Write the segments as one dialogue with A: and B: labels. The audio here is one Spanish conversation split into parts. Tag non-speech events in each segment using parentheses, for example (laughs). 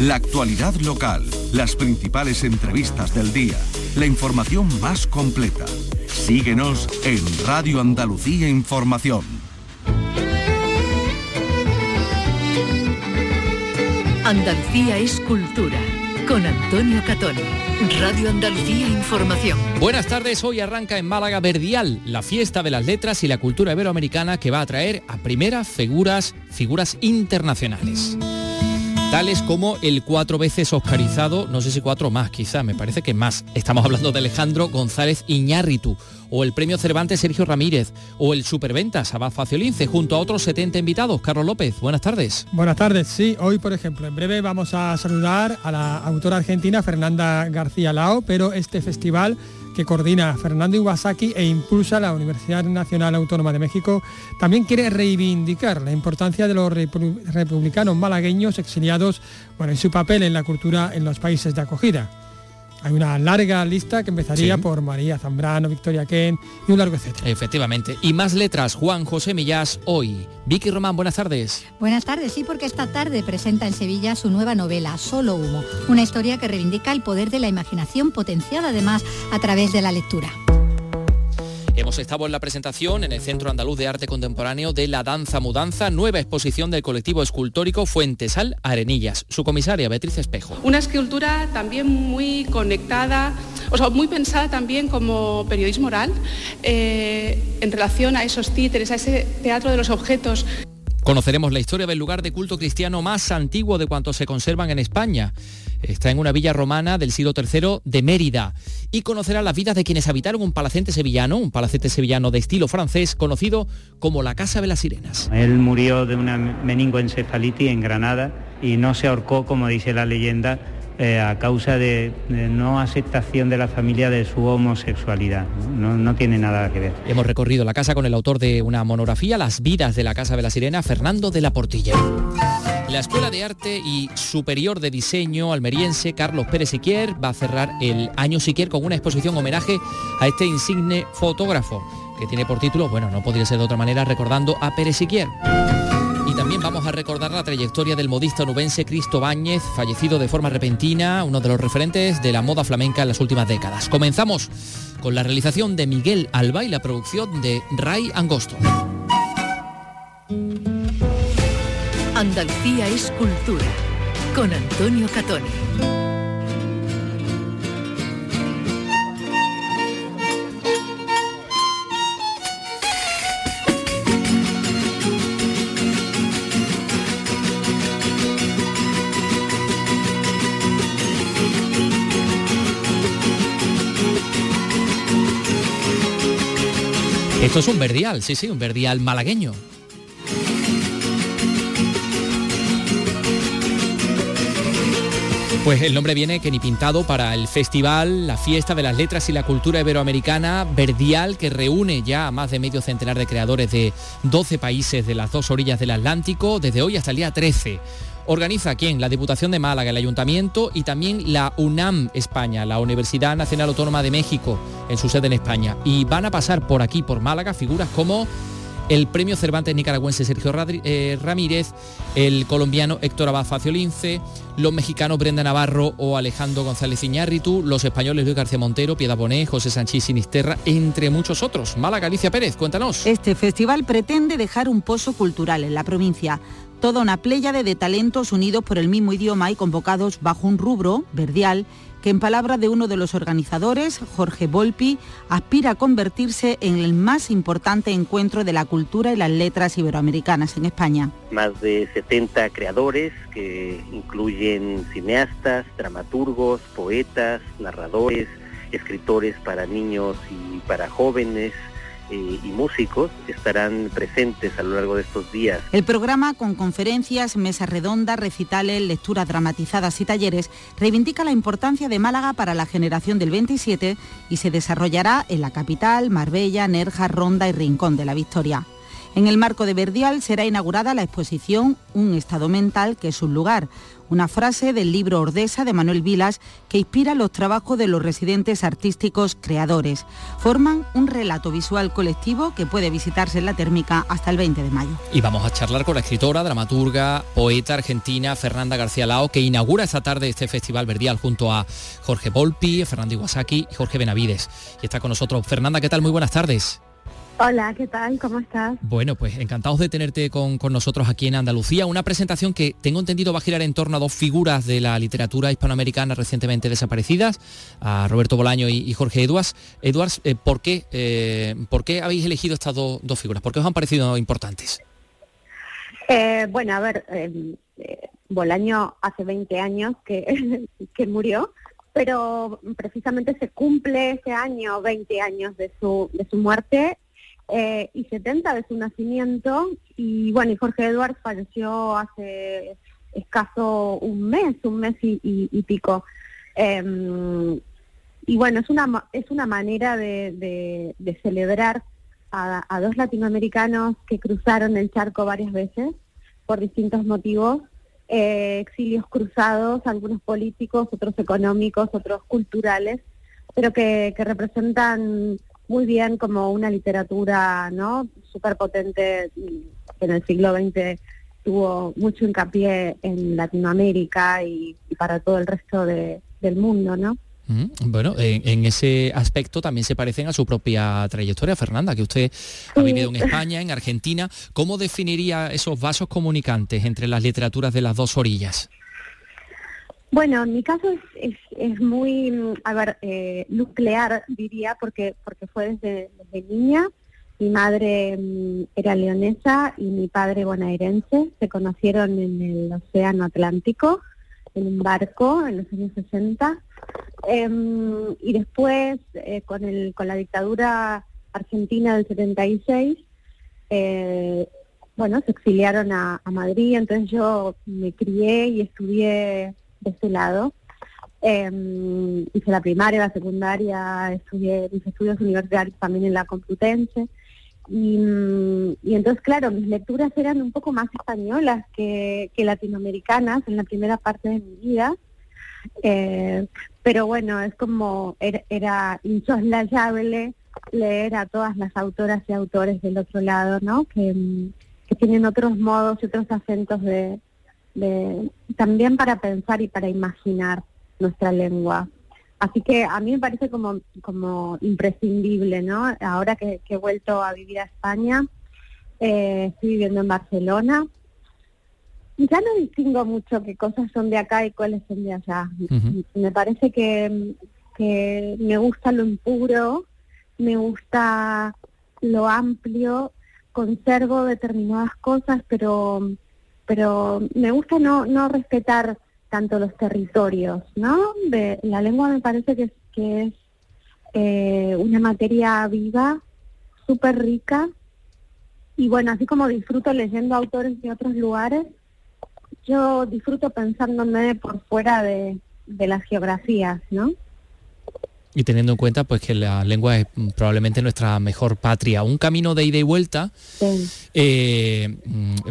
A: La actualidad local, las principales entrevistas del día, la información más completa. Síguenos en Radio Andalucía Información.
B: Andalucía es cultura. Con Antonio Catón. Radio Andalucía Información.
C: Buenas tardes, hoy arranca en Málaga Verdial, la fiesta de las letras y la cultura iberoamericana que va a traer a primeras figuras, figuras internacionales tales como el cuatro veces oscarizado, no sé si cuatro más quizá, me parece que más. Estamos hablando de Alejandro González Iñárritu, o el premio Cervantes Sergio Ramírez, o el Superventas Abad Faciolince, junto a otros 70 invitados. Carlos López, buenas tardes.
D: Buenas tardes, sí, hoy por ejemplo, en breve vamos a saludar a la autora argentina Fernanda García Lao, pero este festival que coordina Fernando Iwasaki e impulsa la Universidad Nacional Autónoma de México, también quiere reivindicar la importancia de los republicanos malagueños exiliados bueno, y su papel en la cultura en los países de acogida. Hay una larga lista que empezaría por María Zambrano, Victoria Ken y un largo etcétera.
C: Efectivamente. Y más letras, Juan José Millás, hoy. Vicky Román, buenas tardes.
E: Buenas tardes, sí, porque esta tarde presenta en Sevilla su nueva novela, Solo Humo, una historia que reivindica el poder de la imaginación potenciada además a través de la lectura.
C: Hemos estado en la presentación en el Centro Andaluz de Arte Contemporáneo de La Danza Mudanza, nueva exposición del colectivo escultórico Fuentesal Arenillas. Su comisaria, Beatriz Espejo.
F: Una escultura también muy conectada, o sea, muy pensada también como periodismo oral eh, en relación a esos títeres, a ese teatro de los objetos.
C: Conoceremos la historia del lugar de culto cristiano más antiguo de cuantos se conservan en España. Está en una villa romana del siglo III de Mérida y conocerá las vidas de quienes habitaron un palacete sevillano, un palacete sevillano de estilo francés conocido como la Casa de las Sirenas.
G: Él murió de una meningoencefalitis en Granada y no se ahorcó, como dice la leyenda, eh, a causa de, no aceptación de la familia de su homosexualidad. ¿no? No, tiene nada que ver.
C: Hemos recorrido la casa con el autor de una monografía, Las vidas de la Casa de la Sirena, Fernando de la Portilla. La Escuela de Arte y Superior de Diseño almeriense Carlos Pérez Siquier va a cerrar el año Siquier con una exposición homenaje a este insigne fotógrafo que tiene por título, bueno, no podría ser de otra manera, recordando a Pérez Siquier. Y también vamos a recordar la trayectoria del modista nubense Cristo Báñez, fallecido de forma repentina, uno de los referentes de la moda flamenca en las últimas décadas. Comenzamos con la realización de Miguel Alba y la producción de Ray Angosto.
B: Andalucía es cultura, con Antonio Catoni.
C: Esto es un verdial, sí, sí, un verdial malagueño. Pues el nombre viene que ni pintado para el festival, la fiesta de las letras y la cultura iberoamericana Verdial, que reúne ya a más de medio centenar de creadores de 12 países de las dos orillas del Atlántico, desde hoy hasta el día 13. Organiza quién? La Diputación de Málaga, el Ayuntamiento y también la UNAM España, la Universidad Nacional Autónoma de México, en su sede en España. Y van a pasar por aquí, por Málaga, figuras como el premio Cervantes nicaragüense Sergio eh, Ramírez, el colombiano Héctor Abad Faciolince, los mexicanos Brenda Navarro o Alejandro González Iñárritu, los españoles Luis García Montero, Piedad Bonet, José Sánchez Sinisterra, entre muchos otros. Mala Galicia Pérez, cuéntanos.
H: Este festival pretende dejar un pozo cultural en la provincia. Toda una pléyade de talentos unidos por el mismo idioma y convocados bajo un rubro, verdial, que en palabras de uno de los organizadores, Jorge Volpi, aspira a convertirse en el más importante encuentro de la cultura y las letras iberoamericanas en España.
I: Más de 70 creadores que incluyen cineastas, dramaturgos, poetas, narradores, escritores para niños y para jóvenes, eh, y músicos estarán presentes a lo largo de estos días.
H: El programa, con conferencias, mesas redondas, recitales, lecturas dramatizadas y talleres, reivindica la importancia de Málaga para la generación del 27 y se desarrollará en la capital, Marbella, Nerja, Ronda y Rincón de la Victoria. En el marco de Verdial será inaugurada la exposición Un estado mental que es un lugar, una frase del libro Ordesa de Manuel Vilas que inspira los trabajos de los residentes artísticos creadores. Forman un relato visual colectivo que puede visitarse en la térmica hasta el 20 de mayo.
C: Y vamos a charlar con la escritora, dramaturga, poeta argentina Fernanda García Lao, que inaugura esta tarde este Festival Verdial junto a Jorge Volpi, Fernando Iwasaki y Jorge Benavides. Y está con nosotros Fernanda, ¿qué tal? Muy buenas tardes.
J: Hola, ¿qué tal? ¿Cómo estás?
C: Bueno, pues encantados de tenerte con, nosotros aquí en Andalucía. Una presentación que tengo entendido va a girar en torno a dos figuras de la literatura hispanoamericana recientemente desaparecidas, a Roberto Bolaño y, Jorge Eduards. Eduards, eh, ¿por, qué, eh, ¿por qué habéis elegido estas dos, figuras? ¿Por qué os han parecido importantes?
J: Eh, bueno, a ver, Bolaño hace 20 años que, (laughs) que murió pero precisamente se cumple ese año, 20 años de su, de su muerte eh, y 70 de su nacimiento. Y bueno, y Jorge Eduardo falleció hace escaso un mes, un mes y, pico. Em, y bueno, es una, es una manera de, celebrar a, dos latinoamericanos que cruzaron el charco varias veces por distintos motivos, eh, exilios cruzados, algunos políticos, otros económicos, otros culturales, pero que representan muy bien como una literatura no súper potente que en el siglo XX tuvo mucho hincapié en Latinoamérica y, para todo el resto del mundo, ¿no?
C: Bueno, en, ese aspecto también se parecen a su propia trayectoria, Fernanda, que usted ha vivido en España, en Argentina. ¿Cómo definiría esos vasos comunicantes entre las literaturas de las dos orillas?
J: Bueno, en mi caso es, es, muy, a ver, eh, nuclear diría, porque, porque fue desde, niña. Mi madre mm, era leonesa y mi padre bonaerense. Se conocieron en el Océano Atlántico, en un barco en los años 60. Em, y después, eh, con, el, con la dictadura argentina del 76, eh, bueno, se exiliaron a, a Madrid. Entonces yo me crié y estudié ese lado. Em, hice la primaria, la secundaria, estudié mis estudios universitarios también en la Complutense. Y, y, entonces, claro, mis lecturas eran un poco más españolas que, latinoamericanas en la primera parte de mi vida. Eh, pero bueno, es como era, era insoslayable leer a todas las autoras y autores del otro lado, ¿no? Que, que tienen otros modos y otros acentos de, también para pensar y para imaginar nuestra lengua. Así que a mí me parece como, como imprescindible, ¿no? Ahora que, he vuelto a vivir a España, eh, estoy viviendo en Barcelona, ya no distingo mucho qué cosas son de acá y cuáles son de allá. Me parece que, que me gusta lo impuro, me gusta lo amplio, conservo determinadas cosas, pero pero me gusta no, no respetar tanto los territorios, ¿no? De, la lengua me parece que es, que es eh, una materia viva, súper rica, y bueno, así como disfruto leyendo autores de otros lugares, yo disfruto pensándome por fuera de, de las geografías, ¿no?
C: Y teniendo en cuenta pues que la lengua es probablemente nuestra mejor patria. Un camino de ida y vuelta. Eh,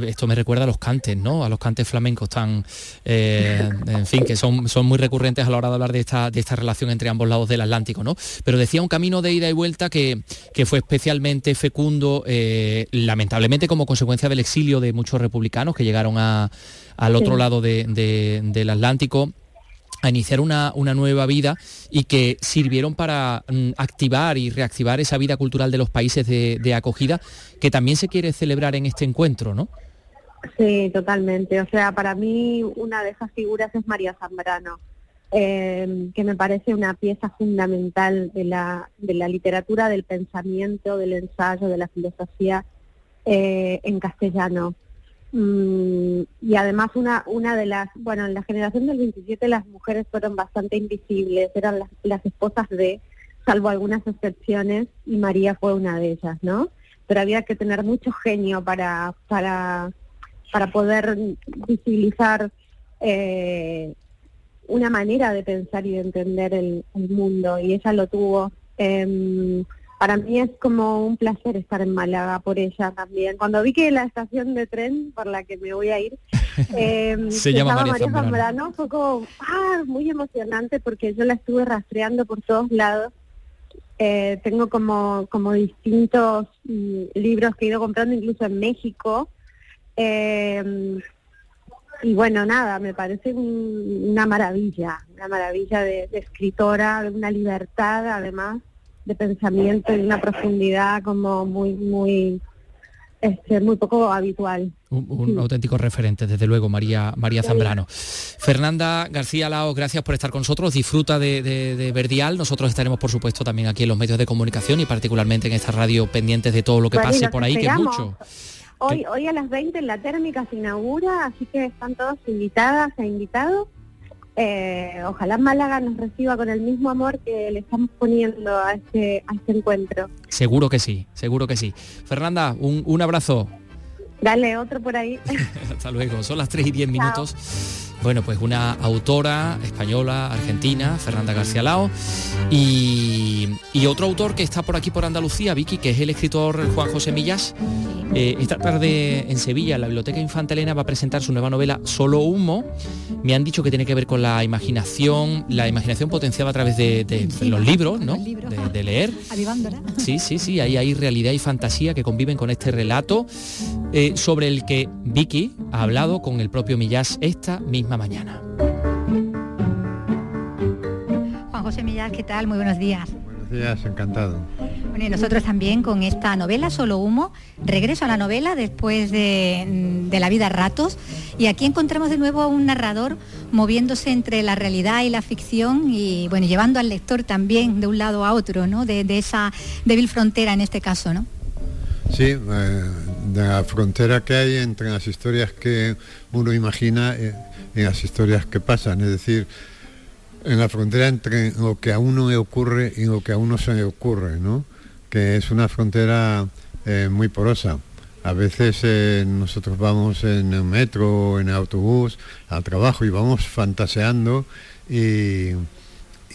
C: esto me recuerda a los cantes, ¿no? A los cantes flamencos tan, eh, en fin, que son, son muy recurrentes a la hora de hablar de esta, de esta relación entre ambos lados del Atlántico, ¿no? Pero decía un camino de ida y vuelta que, que fue especialmente fecundo, eh, lamentablemente como consecuencia del exilio de muchos republicanos que llegaron a, al otro lado del Atlántico a iniciar una, nueva vida y que sirvieron para mm, activar y reactivar esa vida cultural de los países de, acogida que también se quiere celebrar en este encuentro, ¿no?
J: Sí, totalmente. O sea, para mí una de esas figuras es María Zambrano, eh, que me parece una pieza fundamental de la, de la literatura, del pensamiento, del ensayo, de la filosofía eh, en castellano. Mm, y además una, una de las, bueno, en la generación del 27 las mujeres fueron bastante invisibles, eran las, las esposas de, salvo algunas excepciones, y María fue una de ellas, ¿no? Pero había que tener mucho genio para, para, para poder visibilizar eh, una manera de pensar y de entender el, mundo, y ella lo tuvo. Em, para mí es como un placer estar en Málaga por ella también. Cuando vi que la estación de tren por la que me voy a ir (laughs) eh,
C: se llama María,
J: María
C: Zambrano.
J: Fue como ah, muy emocionante porque yo la estuve rastreando por todos lados. Eh, tengo como, como distintos mm, libros que he ido comprando incluso en México. Eh, y bueno, nada, me parece un- una maravilla, una maravilla de, de escritora, de una libertad además de pensamiento y una profundidad como muy, muy, este, muy poco habitual.
C: Un, un auténtico referente, desde luego, María, María Zambrano. Fernanda García Lao, gracias por estar con nosotros. Disfruta de, de- de Verdial. Nosotros estaremos, por supuesto, también aquí en los medios de comunicación y particularmente en esta radio pendientes de todo lo que pase por ahí, que es mucho.
J: Hoy, hoy a las 20 en la térmica se inaugura, así que están todos invitadas e invitados. Eh, ojalá Málaga nos reciba con el mismo amor que le estamos poniendo a este, a este encuentro.
C: Seguro que sí, seguro que sí. Fernanda, un, un abrazo.
J: Dale otro por ahí. (laughs)
C: Hasta luego. Son las 3 y 10
J: Chao.
C: minutos. Bueno, pues una autora española, argentina, Fernanda García Lao, y, y otro autor que está por aquí por Andalucía, Vicky, que es el escritor Juan José Millas. Eh, esta tarde en Sevilla, la Biblioteca Infanta Elena va a presentar su nueva novela Solo Humo. Me han dicho que tiene que ver con la imaginación, la imaginación potenciada a través de, de- de los libros, ¿no? De, de leer. Sí, sí, sí, ahí hay realidad y fantasía que conviven con este relato eh, sobre el que Vicky ha hablado con el propio Millás esta misma mañana.
E: Juan José Millas, ¿qué tal? Muy buenos días.
K: Buenos días, encantado.
E: Bueno, y nosotros también con esta novela, Solo Humo, regreso a la novela después de, mm, de La vida a ratos. Y aquí encontramos de nuevo a un narrador moviéndose entre la realidad y la ficción y bueno, llevando al lector también de un lado a otro, ¿no? De, de esa débil frontera en este caso, ¿no?
K: Sí, eh, de la frontera que hay entre las historias que uno imagina eh, y las historias que pasan, es decir, en la frontera entre lo que a uno ocurre y lo que a uno se ocurre, ¿no? Que es una frontera eh, muy porosa. A veces eh, nosotros vamos en el metro en el autobús al trabajo y vamos fantaseando y,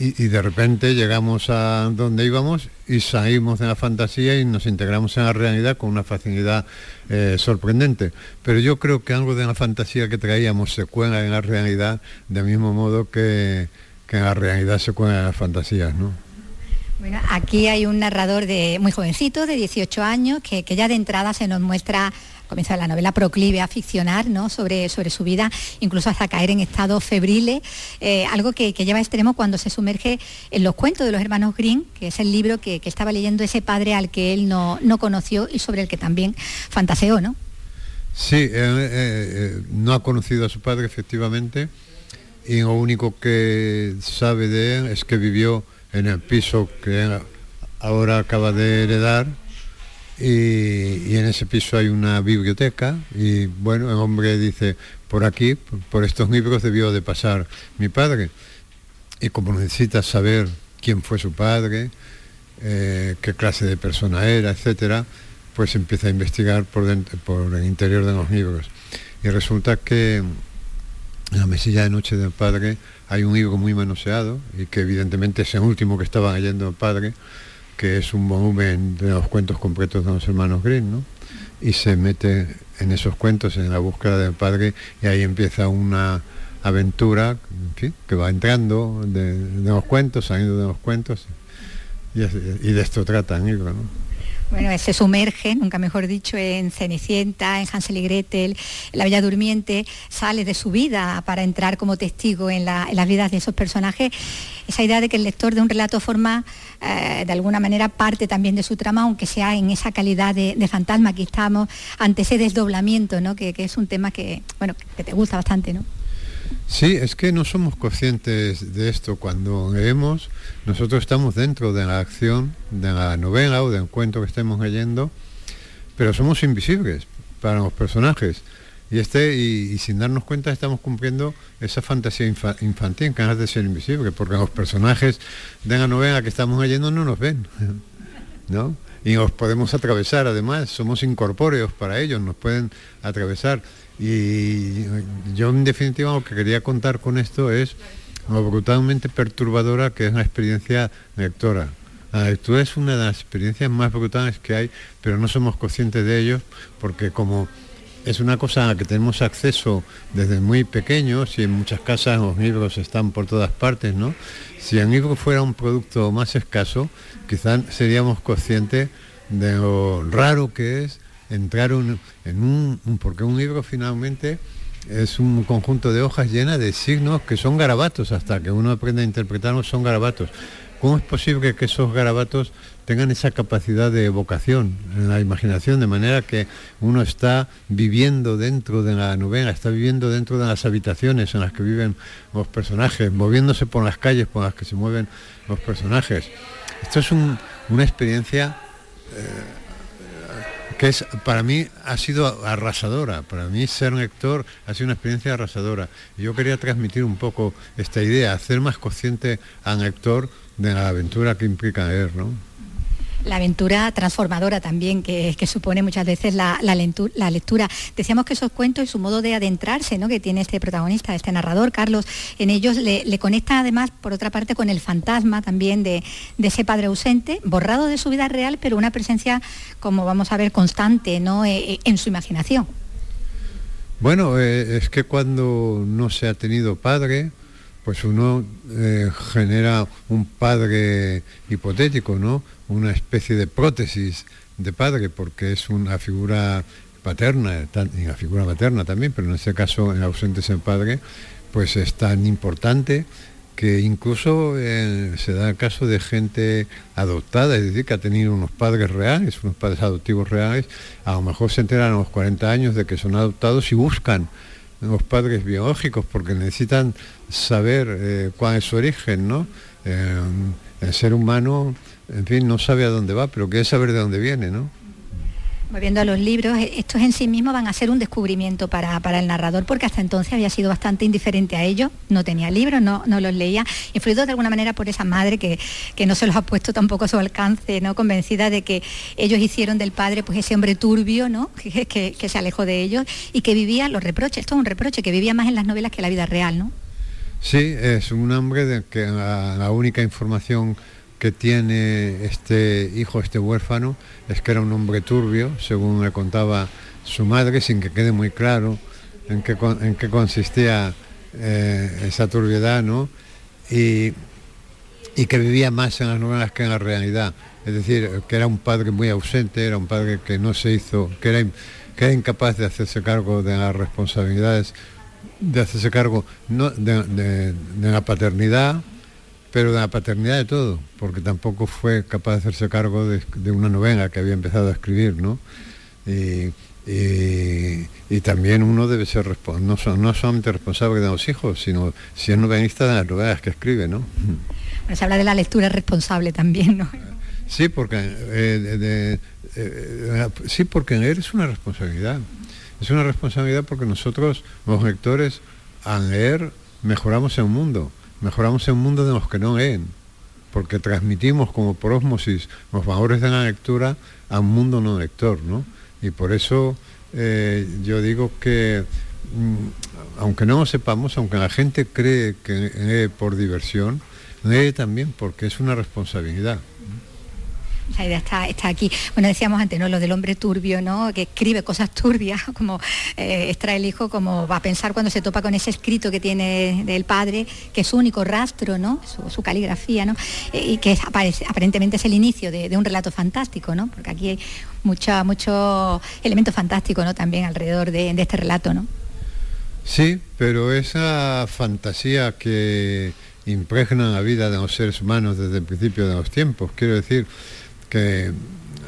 K: y, de repente llegamos a donde íbamos y salimos de la fantasía y nos integramos en la realidad con una facilidad eh, sorprendente. Pero yo creo que algo de la fantasía que traíamos se cuela en la realidad del mismo modo que, que en la realidad se cuela en las fantasías, ¿no?
E: Bueno, aquí hay un narrador de muy jovencito, de 18 años, que ya de entrada se nos muestra, comienza la novela proclive a ficcionar ¿no? sobre, sobre su vida, incluso hasta caer en estados febriles, eh, algo que, que lleva a extremo cuando se sumerge en los cuentos de los hermanos Green, que es el libro que, estaba leyendo ese padre al que él no, no conoció y sobre el que también fantaseó, ¿no?
K: Sí, eh, eh, no ha conocido a su padre efectivamente y lo único que sabe de él es que vivió en el piso que ahora acaba de heredar y, en ese piso hay una biblioteca y bueno, el hombre dice, por aquí, por, por estos libros debió de pasar mi padre. Y como necesita saber quién fue su padre, eh, qué clase de persona era, etcétera, pues empieza a investigar por, dentro, por el interior de los libros. Y resulta que en la mesilla de noche del padre hay un libro muy manoseado y que evidentemente es el último que estaba leyendo el padre, que es un volumen de los cuentos completos de los hermanos Green, ¿no? Y se mete en esos cuentos, en la búsqueda del padre, y ahí empieza una aventura que va entrando de, los cuentos, saliendo de los cuentos, y, de esto trata.
E: Bueno, se sumerge, nunca mejor dicho, en Cenicienta, en Hansel y Gretel, La Bella Durmiente, sale de su vida para entrar como testigo en, la- en las vidas de esos personajes. Esa idea de que el lector de un relato forma, eh, de alguna manera, parte también de su trama, aunque sea en esa calidad de, de fantasma. Aquí estamos ante ese desdoblamiento, ¿no? que, que es un tema que, bueno, que te gusta bastante, ¿no?
K: Sí, es que no somos conscientes de esto. Cuando leemos, nosotros estamos dentro de la acción, de la novela o del cuento que estemos leyendo, pero somos invisibles para los personajes. Y, este, y, sin darnos cuenta estamos cumpliendo esa fantasía infa- infantil que de ser invisible, porque los personajes de la novela que estamos leyendo no nos ven. (laughs) ¿no? Y nos podemos atravesar, además, somos incorpóreos para ellos, nos pueden atravesar. Y yo en definitiva lo que quería contar con esto es lo brutalmente perturbadora que es la experiencia lectora, La lectura es una de las experiencias más brutales que hay, pero no somos conscientes de ello porque como es una cosa a la que tenemos acceso desde muy pequeños y en muchas casas los libros están por todas partes, ¿no? Si el libro fuera un producto más escaso, quizás seríamos conscientes de lo raro que es entrar en un, porque un libro finalmente es un conjunto de hojas llenas de signos que son garabatos, hasta que uno aprende a interpretarlos son garabatos. ¿Cómo es posible que esos garabatos tengan esa capacidad de evocación en la imaginación, de manera que uno está viviendo dentro de la novela, está viviendo dentro de las habitaciones en las que viven los personajes, moviéndose por las calles por las que se mueven los personajes. Esto es una experiencia eh, que es, para mí ha sido arrasadora, para mí ser lector ha sido una experiencia arrasadora. Yo quería transmitir un poco esta idea, hacer más consciente al lector de la aventura que implica leer, ¿no?
E: La aventura transformadora también que, supone muchas veces la, lectura. Decíamos que esos cuentos y su modo de adentrarse ¿no? que tiene este protagonista, este narrador, Carlos, en ellos le, conectan además, por otra parte, con el fantasma también de, ese padre ausente, borrado de su vida real, pero una presencia, como vamos a ver, constante ¿no? Eh, eh, en su imaginación.
K: Bueno, eh, es que cuando no se ha tenido padre, pues uno genera un padre hipotético, ¿no? Una especie de prótesis de padre, porque es una figura paterna, la figura materna también, pero en este caso en ausente el padre, pues es tan importante que incluso eh, se da el caso de gente adoptada, es decir, que ha tenido unos padres reales, unos padres adoptivos reales, a lo mejor se enteran a los 40 años de que son adoptados y buscan los padres biológicos porque necesitan saber eh, cuál es su origen, ¿no? Eh, el ser humano en fin, no sabe a dónde va, pero quiere saber de dónde viene, ¿no?
E: Volviendo a los libros, eh, estos en sí mismos van a ser un descubrimiento para, el narrador, porque hasta entonces había sido bastante indiferente a ellos, no tenía libros, no, no los leía, influido de alguna manera por esa madre que, no se los ha puesto tampoco a su alcance, ¿no? convencida de que ellos hicieron del padre pues ese hombre turbio, ¿no? (laughs) que, que, se alejó de ellos y que vivía los reproches, esto es un reproche, que vivía más en las novelas que en la vida real, ¿no?
K: Sí, es un hombre de que la única información que tiene este hijo, este huérfano, es que era un hombre turbio, según le contaba su madre, sin que quede muy claro en qué, en qué consistía eh, esa turbiedad, ¿no? Y, que vivía más en las novelas que en la realidad. Es decir, que era un padre muy ausente, era un padre que no se hizo, que era, que era incapaz de hacerse cargo de las responsabilidades, de hacerse cargo no, de la paternidad, pero de la paternidad de todo, porque tampoco fue capaz de hacerse cargo de, una novela que había empezado a escribir, ¿no? Y, también uno debe ser no, no solamente responsable de los hijos, sino si es novelista de las novelas que escribe, ¿no?
E: se habla de la lectura responsable también, ¿no?
K: Sí, porque eh, eh, sí, porque leer es una responsabilidad. Es una responsabilidad porque nosotros, los lectores, al leer, mejoramos el mundo mejoramos el mundo de los que no leen, porque transmitimos como por osmosis los valores de la lectura a un mundo no lector, ¿no? Y por eso eh, yo digo que, mm, aunque no lo sepamos, aunque la gente cree que lee por diversión, lee también porque es una responsabilidad
E: esa idea está, está aquí. Bueno, decíamos antes, ¿no? Lo del hombre turbio, ¿no? Que escribe cosas turbias, (laughs) como eh, extrae el hijo, como va a pensar cuando se topa con ese escrito que tiene del padre, que es su único rastro, ¿no? Su, caligrafía, ¿no? Eh, y que aparentemente es el inicio de, un relato fantástico, ¿no? Porque aquí hay mucha, mucho elemento fantástico, ¿no? También alrededor de, este relato, ¿no?
K: Sí, pero esa fantasía que impregna la vida de los seres humanos desde el principio de los tiempos, quiero decir, que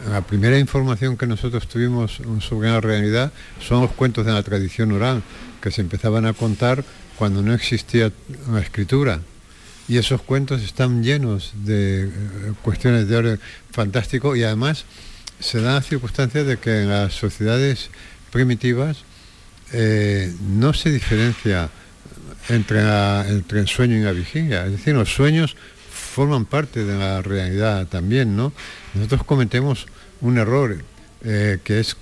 K: la primera información que nosotros tuvimos sobre la realidad son los cuentos de la tradición oral, que se empezaban a contar cuando no existía la escritura. Y esos cuentos están llenos de eh, cuestiones de orden fantástico y además se da la circunstancia de que en las sociedades primitivas eh, no se diferencia entre, entre el sueño y la vigilia. Es decir, los sueños forman parte de la realidad también, ¿no? Nosotros cometemos un error eh, que es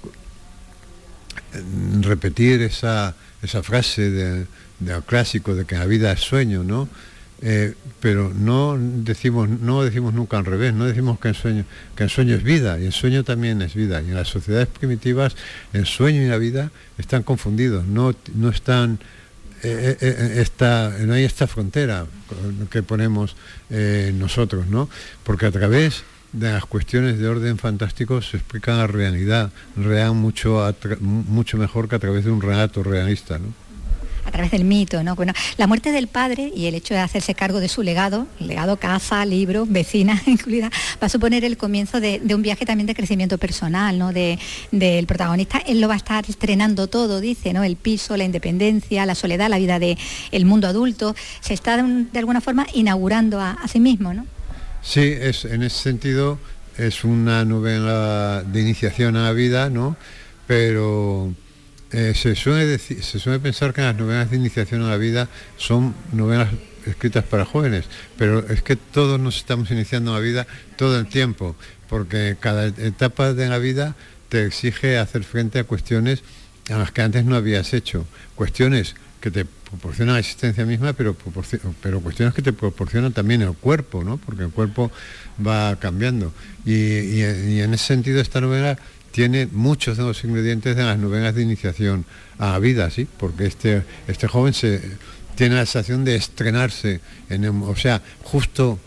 K: repetir esa, esa frase del clásico de que la vida es sueño, ¿no? Eh, pero no decimos, no decimos nunca al revés, no decimos que el sueño, que el sueño es vida, y el sueño también es vida. Y en las sociedades primitivas el sueño y la vida están confundidos, no, no están eh, eh, no hay esta frontera que ponemos nosotros, ¿no? Porque a través de las cuestiones de orden fantástico se explica la realidad real mucho, mucho mejor que a través de un relato realista, ¿no?
E: A través del mito, ¿no? Bueno, la muerte del padre y el hecho de hacerse cargo de su legado, legado casa, libro, vecina (laughs) incluida, va a suponer el comienzo de, un viaje también de crecimiento personal, ¿no? De, del protagonista. Él lo va a estar estrenando todo, dice, ¿no? El piso, la independencia, la soledad, la vida del el mundo adulto. Se está de, alguna forma inaugurando a, sí mismo, ¿no?
K: Sí, es, en ese sentido es una novela de iniciación a la vida, ¿no? Pero eh, se, suele pensar que las novelas de iniciación a la vida son novelas escritas para jóvenes, pero es que todos nos estamos iniciando la vida todo el tiempo, porque cada etapa de la vida te exige hacer frente a cuestiones a las que antes no habías hecho, cuestiones que te proporcionan la existencia misma, pero, pero cuestiones que te proporcionan también el cuerpo, ¿no? porque el cuerpo va cambiando. y en ese sentido esta novela tiene muchos de los ingredientes de las novenas de iniciación a la vida, ¿sí? Porque este, este joven se, tiene la sensación de estrenarse, en o sea, justo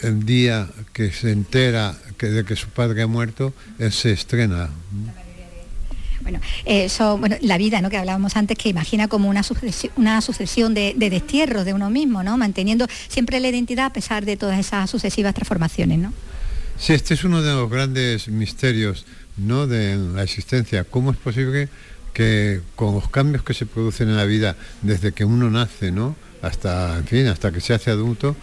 K: el día que se entera que, de que su padre ha muerto, él se estrena.
E: Bueno, eso, bueno, la vida, ¿no? Que hablábamos antes, que imagina como una sucesión, una sucesión de, de, destierros de uno mismo, ¿no? Manteniendo siempre la identidad a pesar de todas esas sucesivas transformaciones, ¿no?
K: Sí, este es uno de los grandes misterios ¿no? de la existencia. ¿Cómo es posible que con los cambios que se producen en la vida desde que uno nace, ¿no? hasta, en fin, hasta que se hace adulto,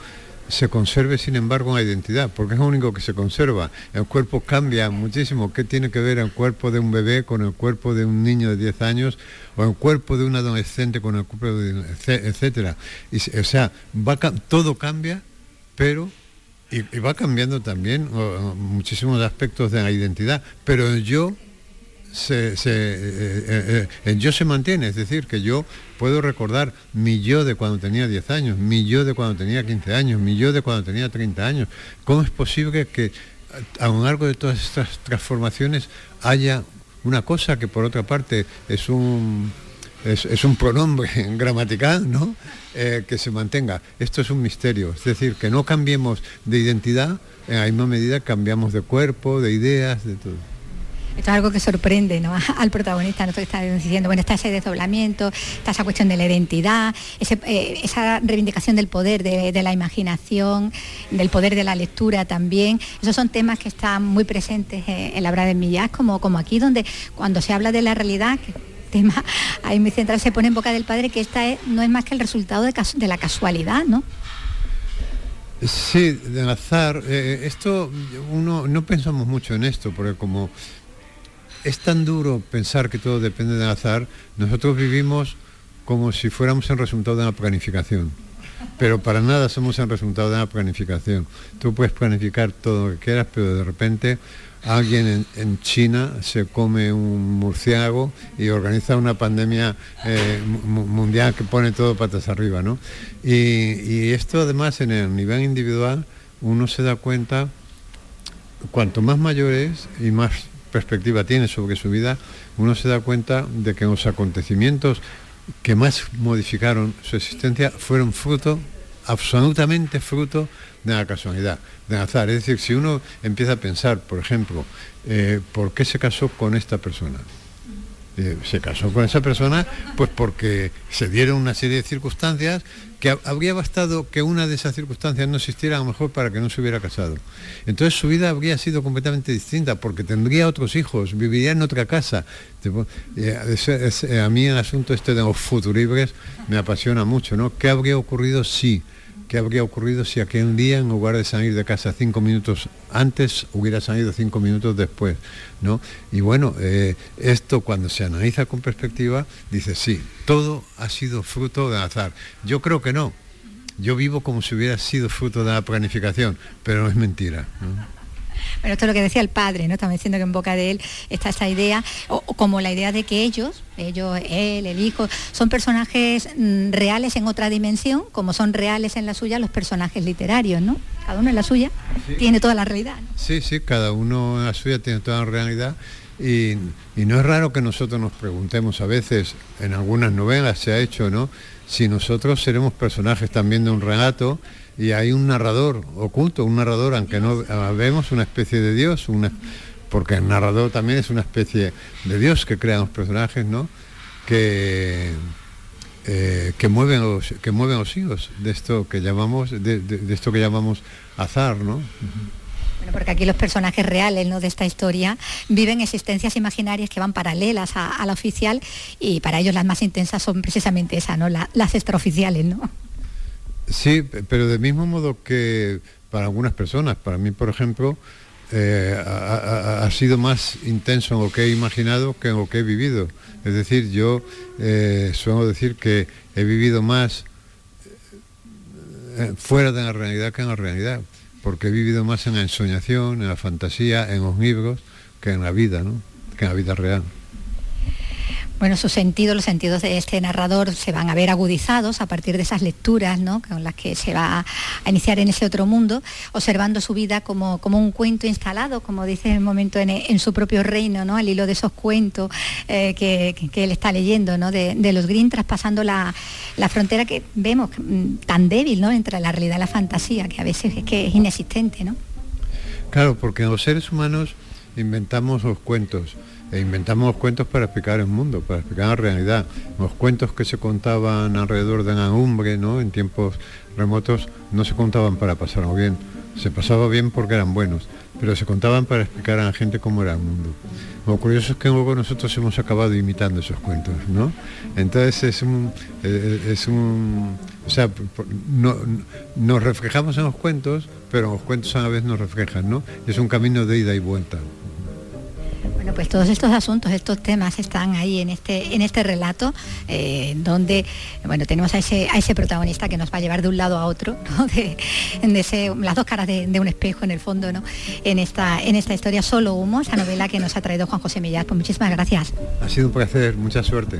K: se conserve sin embargo una identidad, porque es lo único que se conserva. El cuerpo cambia muchísimo. ¿Qué tiene que ver el cuerpo de un bebé con el cuerpo de un niño de 10 años o el cuerpo de un adolescente con el cuerpo de etcétera? Y, o sea, va, todo cambia, pero y, va cambiando también muchísimos aspectos de la identidad, pero el yo se, eh, eh, eh, yo se mantiene, es decir, que yo puedo recordar mi yo de cuando tenía 10 años, mi yo de cuando tenía 15 años, mi yo de cuando tenía 30 años. ¿Cómo es posible que a lo largo de todas estas transformaciones haya una cosa que por otra parte es un es, un pronombre (laughs) gramatical, ¿no? Eh, que se mantenga. Esto es un misterio, es decir, que no cambiemos de identidad, en la misma medida cambiamos de cuerpo, de ideas, de todo.
E: Esto es algo que sorprende ¿no? (laughs) al protagonista, ¿no? está diciendo, bueno, está ese desdoblamiento, está esa cuestión de la identidad, eh, esa reivindicación del poder, de, la imaginación, del poder de la lectura también. Esos son temas que están muy presentes eh, en la obra de Millás, como, como aquí, donde cuando se habla de la realidad, tema ahí muy central se pone en boca del padre que esta no es más que el resultado de, la casualidad, ¿no?
K: Sí, del azar. Eh, esto, uno, no pensamos mucho en esto, porque como es tan duro pensar que todo depende del azar, nosotros vivimos como si fuéramos el resultado de una planificación. Pero para nada somos el resultado de una planificación. Tú puedes planificar todo lo que quieras, pero de repente alguien en, China se come un murciélago y organiza una pandemia eh, mundial que pone todo patas arriba, ¿no? Y, esto además en el nivel individual uno se da cuenta, cuanto más mayor es y más perspectiva tiene sobre su vida, uno se da cuenta de que los acontecimientos que más modificaron su existencia fueron fruto, absolutamente fruto la casualidad, de azar. Es decir, si uno empieza a pensar, por ejemplo, eh, ¿por qué se casó con esta persona? Eh, se casó con esa persona pues porque se dieron una serie de circunstancias que habría bastado que una de esas circunstancias no existiera a lo mejor para que no se hubiera casado. Entonces su vida habría sido completamente distinta porque tendría otros hijos, viviría en otra casa. Eh, a mí el asunto este de los futuribres me apasiona mucho, ¿no? ¿Qué habría ocurrido si? ¿Qué habría ocurrido si aquel día, en lugar de salir de casa cinco minutos antes, hubiera salido cinco minutos después? ¿no? Y bueno, eh, esto cuando se analiza con perspectiva, dice, sí, todo ha sido fruto del azar. Yo creo que no. Yo vivo como si hubiera sido fruto de la planificación, pero es mentira.
E: Bueno, esto es lo que decía el padre, ¿no? Estamos diciendo que en boca de él está esa idea, o, como la idea de que ellos, ellos, él, el hijo, son personajes mm, reales en otra dimensión, como son reales en la suya los personajes literarios, ¿no? Cada uno en la suya tiene toda la realidad.
K: Sí, sí, cada uno en la suya tiene toda la realidad. Y, y, no es raro que nosotros nos preguntemos a veces, en algunas novelas se ha hecho, ¿no? Si nosotros seremos personajes también de un relato y hay un narrador oculto, un narrador, aunque no vemos una especie de Dios, una, porque el narrador también es una especie de Dios que crea los personajes, ¿no? Que, eh, que mueven los que mueven los hijos de esto que llamamos de, esto que llamamos azar, ¿no?
E: Bueno, porque aquí los personajes reales ¿no? de esta historia viven existencias imaginarias que van paralelas a, la oficial y para ellos las más intensas son precisamente esas, ¿no? las extraoficiales, ¿no?
K: Sí, pero del mismo modo que para algunas personas, para mí por ejemplo, eh, ha, sido más intenso en lo que he imaginado que en lo que he vivido. Es decir, yo eh, suelo decir que he vivido más eh, fuera de la realidad que en la realidad, porque he vivido más en la ensoñación, en la fantasía, en los libros, que en la vida, ¿no? que en la vida real.
E: Bueno, sus sentidos, los sentidos de este narrador se van a ver agudizados a partir de esas lecturas ¿no? con las que se va a iniciar en ese otro mundo, observando su vida como, como un cuento instalado, como dice en el momento en, su propio reino, ¿no? al hilo de esos cuentos eh, que, él está leyendo, ¿no? de, los Green, traspasando la, frontera que vemos mm, tan débil ¿no? entre la realidad y la fantasía, que a veces es que es inexistente. ¿no?
K: Claro, porque los seres humanos inventamos los cuentos e inventamos cuentos para explicar el mundo, para explicar la realidad. Los cuentos que se contaban alrededor de la umbre, ¿no? en tiempos remotos, no se contaban para pasarlo bien. Se pasaba bien porque eran buenos, pero se contaban para explicar a la gente cómo era el mundo. Lo curioso es que luego nosotros hemos acabado imitando esos cuentos, ¿no? Entonces es un, eh, es un o sea, no, nos reflejamos en los cuentos, pero los cuentos a la vez nos reflejan, ¿no? Es un camino de ida y vuelta.
E: Bueno, pues todos estos asuntos, estos temas están ahí en este, en este relato, eh, donde bueno, tenemos a ese, a ese protagonista que nos va a llevar de un lado a otro, (laughs) de, las dos caras de, un espejo en el fondo, ¿no? en, esta, en esta historia Solo Humo, esa novela que nos ha traído Juan José Millar. Pues muchísimas gracias.
K: Ha sido un placer, mucha suerte.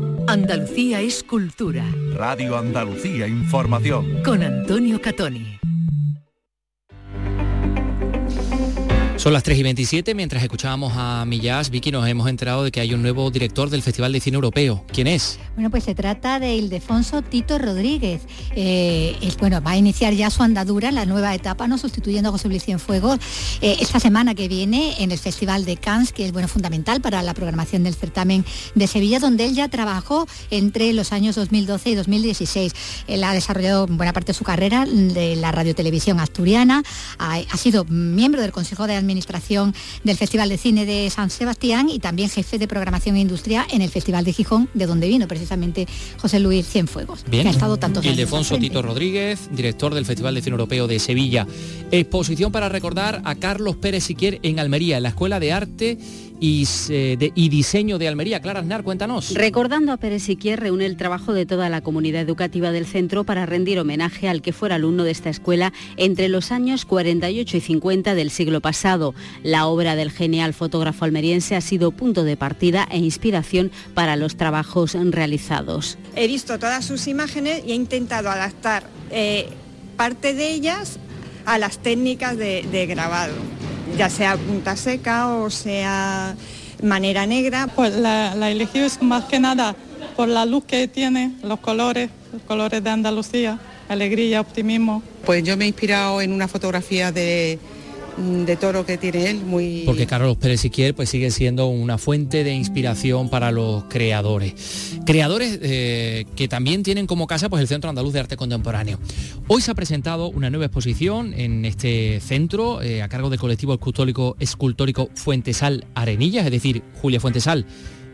B: Andalucía es cultura.
A: Radio Andalucía Información.
B: Con Antonio Catoni.
C: Son las 3 y 27, mientras escuchábamos a Millás, Vicky, nos hemos enterado de que hay un nuevo director del Festival de Cine Europeo. ¿Quién es?
E: Bueno, pues se trata de Ildefonso Tito Rodríguez. Eh, bueno, va a iniciar ya su andadura, la nueva etapa, ¿no? sustituyendo a José Luis Cienfuegos eh, esta semana que viene en el Festival de Cannes, que es bueno, fundamental para la programación del certamen de Sevilla, donde él ya trabajó entre los años 2012 y 2016. Él ha desarrollado buena parte de su carrera de la radiotelevisión asturiana, ha, ha sido miembro del Consejo de Administración Administración del Festival de Cine de San Sebastián y también jefe de programación e industria en el Festival de Gijón, de donde vino precisamente José Luis Cienfuegos.
C: Bien.
E: Que
C: ha estado tantos Ildefonso Tito Rodríguez, director del Festival de Cine Europeo de Sevilla. Exposición para recordar a Carlos Pérez Siquier en Almería, en la Escuela de Arte y, de, y diseño de Almería. Clara Aznar, cuéntanos.
L: Recordando a Pérez Siquier, reúne el trabajo de toda la comunidad educativa del centro para rendir homenaje al que fuera alumno de esta escuela entre los años 48 y 50 del siglo pasado. La obra del genial fotógrafo almeriense ha sido punto de partida e inspiración para los trabajos realizados.
M: He visto todas sus imágenes y he intentado adaptar eh, parte de ellas a las técnicas de grabado ya sea punta seca o sea manera negra.
N: Pues la, la elegí es más que nada por la luz que tiene, los colores, los colores de Andalucía, alegría, optimismo.
O: Pues yo me he inspirado en una fotografía de, de todo lo que tiene él, muy...
C: Porque Carlos Pérez Siquier pues sigue siendo una fuente de inspiración para los creadores. Creadores eh, que también tienen como casa pues el Centro Andaluz de Arte Contemporáneo. Hoy se ha presentado una nueva exposición en este centro eh, a cargo del colectivo escultórico, escultórico Fuentesal Arenillas, es decir, Julia Fuentesal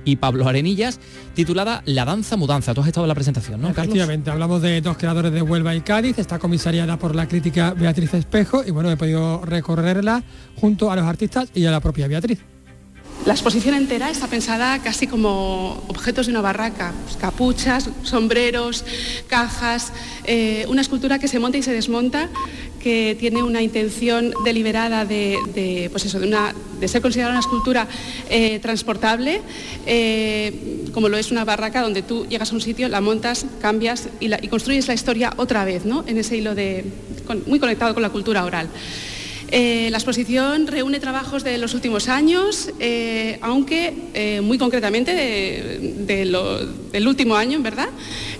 C: y Pablo Arenillas, titulada La danza mudanza. Tú has estado en la presentación, ¿no, Carlos?
D: Efectivamente, hablamos de dos creadores de Huelva y Cádiz, está comisariada por la crítica Beatriz Espejo y bueno, he podido recorrerla junto a los artistas y a la propia Beatriz.
F: La exposición entera está pensada casi como objetos de una barraca, pues, capuchas, sombreros, cajas, eh, una escultura que se monta y se desmonta, que tiene una intención deliberada de, pues eso, de, de ser considerada una escultura eh, transportable, eh, como lo es una barraca donde tú llegas a un sitio, la montas, cambias y, construyes la historia otra vez, ¿no? en ese hilo de, muy conectado con la cultura oral. Eh, la exposición reúne trabajos de los últimos años, aunque muy concretamente del último año, en verdad.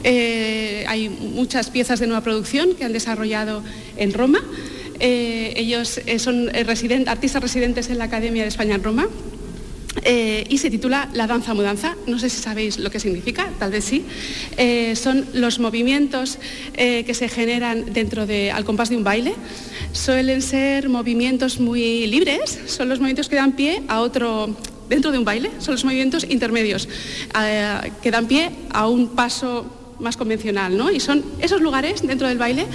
F: Hay muchas piezas de nueva producción que han desarrollado en Roma. ellos son artistas residentes en la Academia de España en Roma eh, y se titula La danza mudanza. No sé si sabéis lo que significa, tal vez sí. Eh, son los movimientos eh, que se generan dentro de, al compás de un baile. Suelen ser movimientos muy libres, son los movimientos que dan pie a otro, dentro de un baile, son los movimientos intermedios, que dan pie a un paso más convencional, ¿no? Y son esos lugares dentro del baile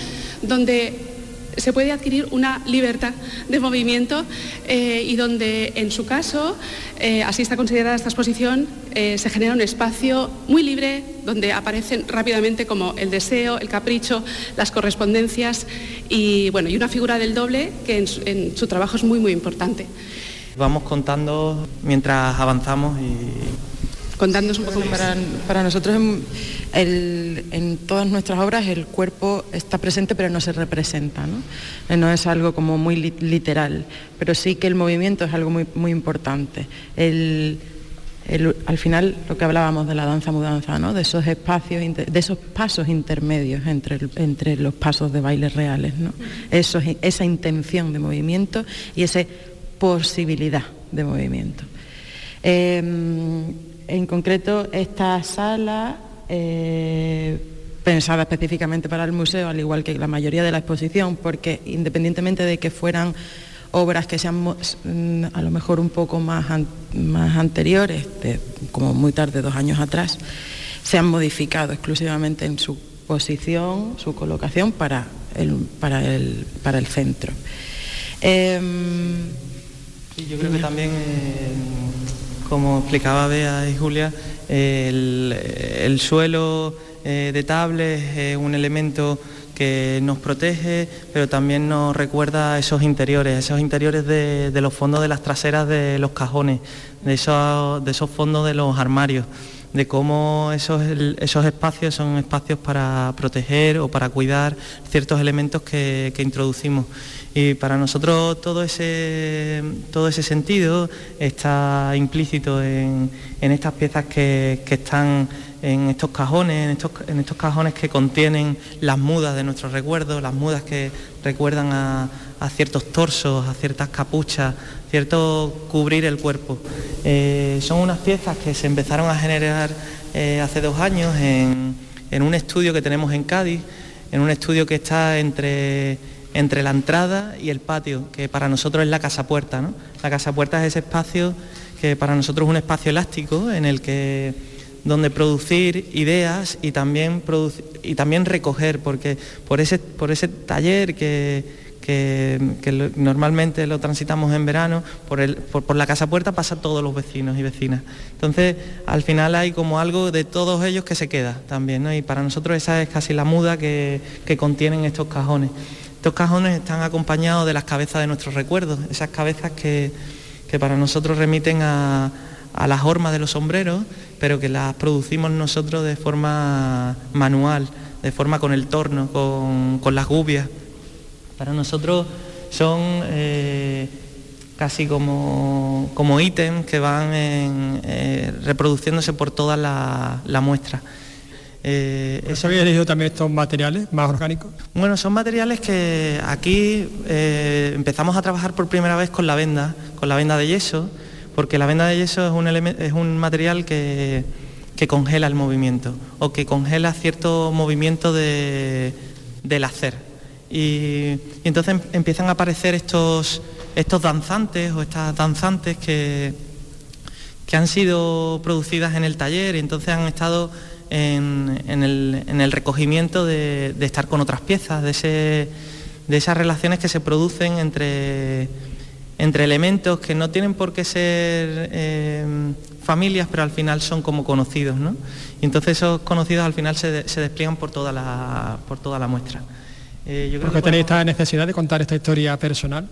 F: donde se puede adquirir una libertad de movimiento eh, y donde en su caso, eh, así está considerada esta exposición, eh, se genera un espacio muy libre donde aparecen rápidamente como el deseo, el capricho, las correspondencias y, bueno, y una figura del doble que en su trabajo es muy muy importante.
P: Vamos contando mientras avanzamos y
F: Contándonos un poco
O: Para, nosotros en, todas nuestras obras el cuerpo está presente pero no se representa, ¿no? Eh, es algo como muy literal, pero sí que el movimiento es algo muy, muy importante. al final lo que hablábamos de la danza mudanza, ¿no? de esos espacios, de esos pasos intermedios entre, entre los pasos de baile reales, ¿no? Eso, esa intención de movimiento y esa posibilidad de movimiento. Em, en concreto, esta sala, eh, pensada específicamente para el museo, al igual que la mayoría de la exposición, porque independientemente de que fueran obras que sean mm, a lo mejor un poco más, más anteriores, como muy tarde, dos años atrás, se han modificado exclusivamente en su posición, su colocación para el, para el, para el centro.
P: Em, yo creo que también eh, como explicaba Bea y Julia, el, suelo eh, de tables es un elemento que nos protege, pero también nos recuerda a esos interiores, esos interiores de, los fondos de las traseras de los cajones, de esos, fondos de los armarios, de cómo esos, esos espacios son espacios para proteger o para cuidar ciertos elementos que introducimos. Y para nosotros todo ese, todo ese sentido está implícito en, estas piezas que, están en estos cajones, en estos, en estos, cajones que contienen las mudas de nuestros recuerdos, las mudas que recuerdan a, ciertos torsos, a ciertas capuchas, cierto cubrir el cuerpo. Eh, son unas piezas que se empezaron a generar eh, hace dos años en, en un estudio que tenemos en Cádiz, en un estudio que está entre entre la entrada y el patio, que para nosotros es la casa puerta. ¿no? La casa puerta es ese espacio que para nosotros es un espacio elástico en el que donde producir ideas y también, y también recoger, porque por ese, por ese taller que, normalmente lo transitamos en verano, por, el, por, la casa puerta pasan todos los vecinos y vecinas. Entonces, al final hay como algo de todos ellos que se queda también, ¿no? y para nosotros esa es casi la muda que, que contienen estos cajones. Estos cajones están acompañados de las cabezas de nuestros recuerdos, esas cabezas que, para nosotros remiten a, las hormas de los sombreros, pero que las producimos nosotros de forma manual, de forma con el torno, con, las gubias. Para nosotros son eh, casi como, como ítems que van eh, reproduciéndose por toda la, muestra.
D: Eh, ¿Eso había elegido también estos materiales más orgánicos?
P: Bueno, son materiales que aquí eh, empezamos a trabajar por primera vez con la venda, con la venda de yeso, porque la venda de yeso es un, es un material que, congela el movimiento o que congela cierto movimiento del hacer. Y, entonces empiezan a aparecer estos, estos danzantes o estas danzantes que, que han sido producidas en el taller y entonces han estado en, el, recogimiento de, estar con otras piezas, de, esas relaciones que se producen entre, elementos que no tienen por qué ser eh, familias, pero al final son como conocidos. ¿no? Y entonces esos conocidos al final se, despliegan por toda la, por toda la muestra.
D: Eh, ¿Por qué tenéis esta necesidad de contar esta historia personal?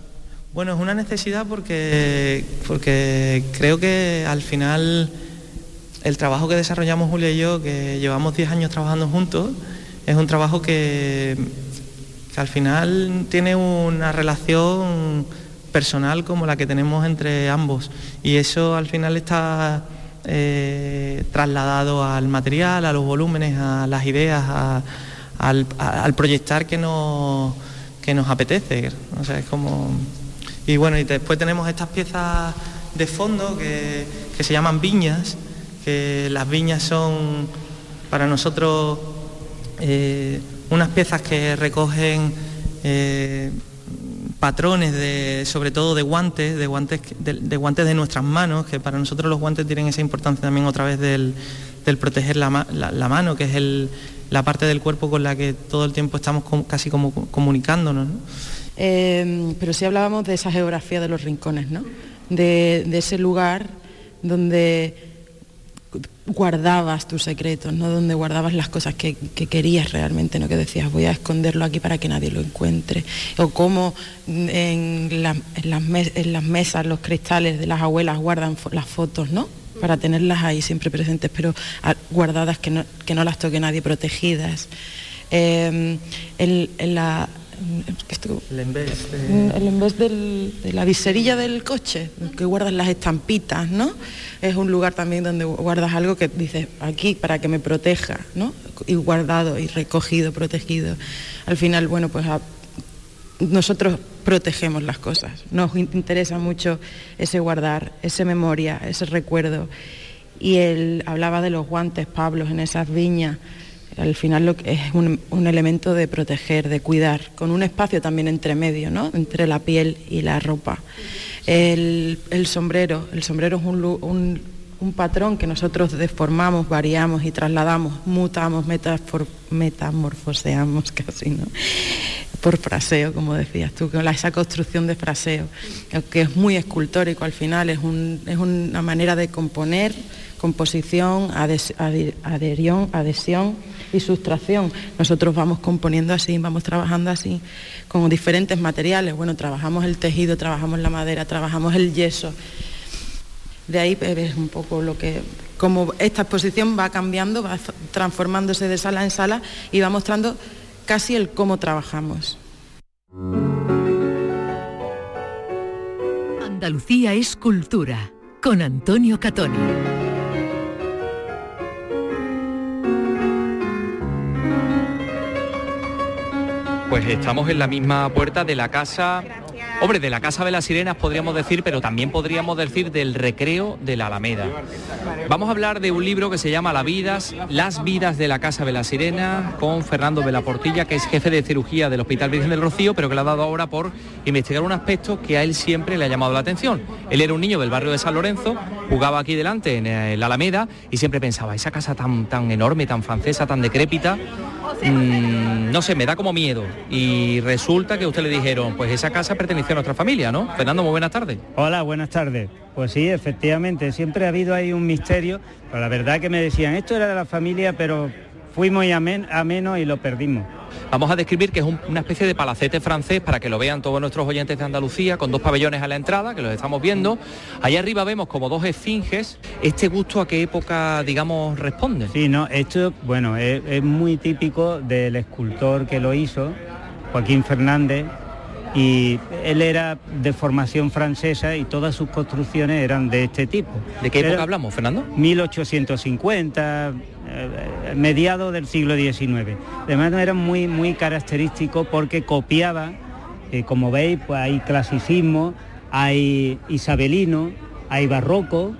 P: Bueno, es una necesidad porque, porque creo que al final el trabajo que desarrollamos Julia y yo, que llevamos 10 años trabajando juntos, es un trabajo que, al final tiene una relación personal como la que tenemos entre ambos y eso al final está eh, trasladado al material, a los volúmenes, a las ideas, al, proyectar que nos, que nos apetece. O sea, es como... Y bueno, y después tenemos estas piezas de fondo que, que se llaman viñas, que las viñas son para nosotros eh, unas piezas que recogen eh, patrones de, sobre todo de guantes, de guantes de, guantes de nuestras manos, que para nosotros los guantes tienen esa importancia también otra vez del, proteger la, mano, que es la parte del cuerpo con la que todo el tiempo estamos casi como comunicándonos.
O: Eh, pero sí hablábamos de esa geografía de los rincones, ¿no? de ese lugar donde guardabas tus secretos, ¿no? donde guardabas las cosas que, querías realmente, no que decías voy a esconderlo aquí para que nadie lo encuentre, o cómo en, las mesas los cristales de las abuelas guardan las fotos, ¿no? para tenerlas ahí siempre presentes, pero guardadas que no, que no las toque nadie, protegidas. Em, en la,
P: el envés,
O: de... la viserilla del coche, que guardas las estampitas, ¿no? Es un lugar también donde guardas algo que dices, aquí para que me proteja, ¿no? Y guardado y recogido, protegido. Al final, bueno, pues nosotros protegemos las cosas. Nos interesa mucho ese guardar, esa memoria, ese recuerdo. Y él hablaba de los guantes, Pablo, en esas viñas al final lo que es un, elemento de proteger, de cuidar, con un espacio también entre medio, ¿no? entre la piel y la ropa. El, sombrero, el sombrero es un, patrón que nosotros deformamos, variamos y trasladamos, mutamos, metamorfoseamos (laughs) casi, ¿no? por fraseo, como decías tú, con esa construcción de fraseo, que es muy escultórico al final, es, es una manera de componer, composición, adhesión, adhesión y sustracción. Nosotros vamos componiendo así, vamos trabajando así, con diferentes materiales. Bueno, trabajamos el tejido, trabajamos la madera, trabajamos el yeso. De ahí es un poco lo que, como esta exposición va cambiando, va transformándose de sala en sala y va mostrando casi el cómo trabajamos.
B: Andalucía es cultura, con Antonio Catoni.
C: Pues estamos en la misma puerta de la casa, hombre, de la Casa de las Sirenas podríamos decir, pero también podríamos decir del recreo de la Alameda. Vamos a hablar de un libro que se llama Las vidas, las vidas de la Casa de la Sirena, con Fernando de la Portilla, que es jefe de cirugía del Hospital Virgen del Rocío, pero que le ha dado ahora por investigar un aspecto que a él siempre le ha llamado la atención. Él era un niño del barrio de San Lorenzo, jugaba aquí delante en la Alameda y siempre pensaba, esa casa tan, tan enorme, tan francesa, tan decrépita, Mm, no sé, me da como miedo. Y resulta que usted le dijeron, pues esa casa pertenece nuestra familia, ¿no? Fernando, muy buenas tardes.
Q: Hola, buenas tardes. Pues sí, efectivamente, siempre ha habido ahí un misterio, pero la verdad que me decían, esto era de la familia, pero fuimos a, a menos y lo perdimos.
C: Vamos a describir que es una especie de palacete francés para que lo vean todos nuestros oyentes de Andalucía, con dos pabellones a la entrada, que los estamos viendo. Allá arriba vemos como dos esfinges. ¿Este gusto a qué época, digamos, responde?
Q: Sí, no, esto, bueno, es, muy típico del escultor que lo hizo, Joaquín Fernández, y él era de formación francesa y todas sus construcciones eran de este tipo.
C: ¿De qué época hablamos, Fernando?
Q: 1850, eh, mediados del siglo XIX. Además era muy, muy característico porque copiaba, eh, como veis, pues hay clasicismo, hay isabelino, hay barroco,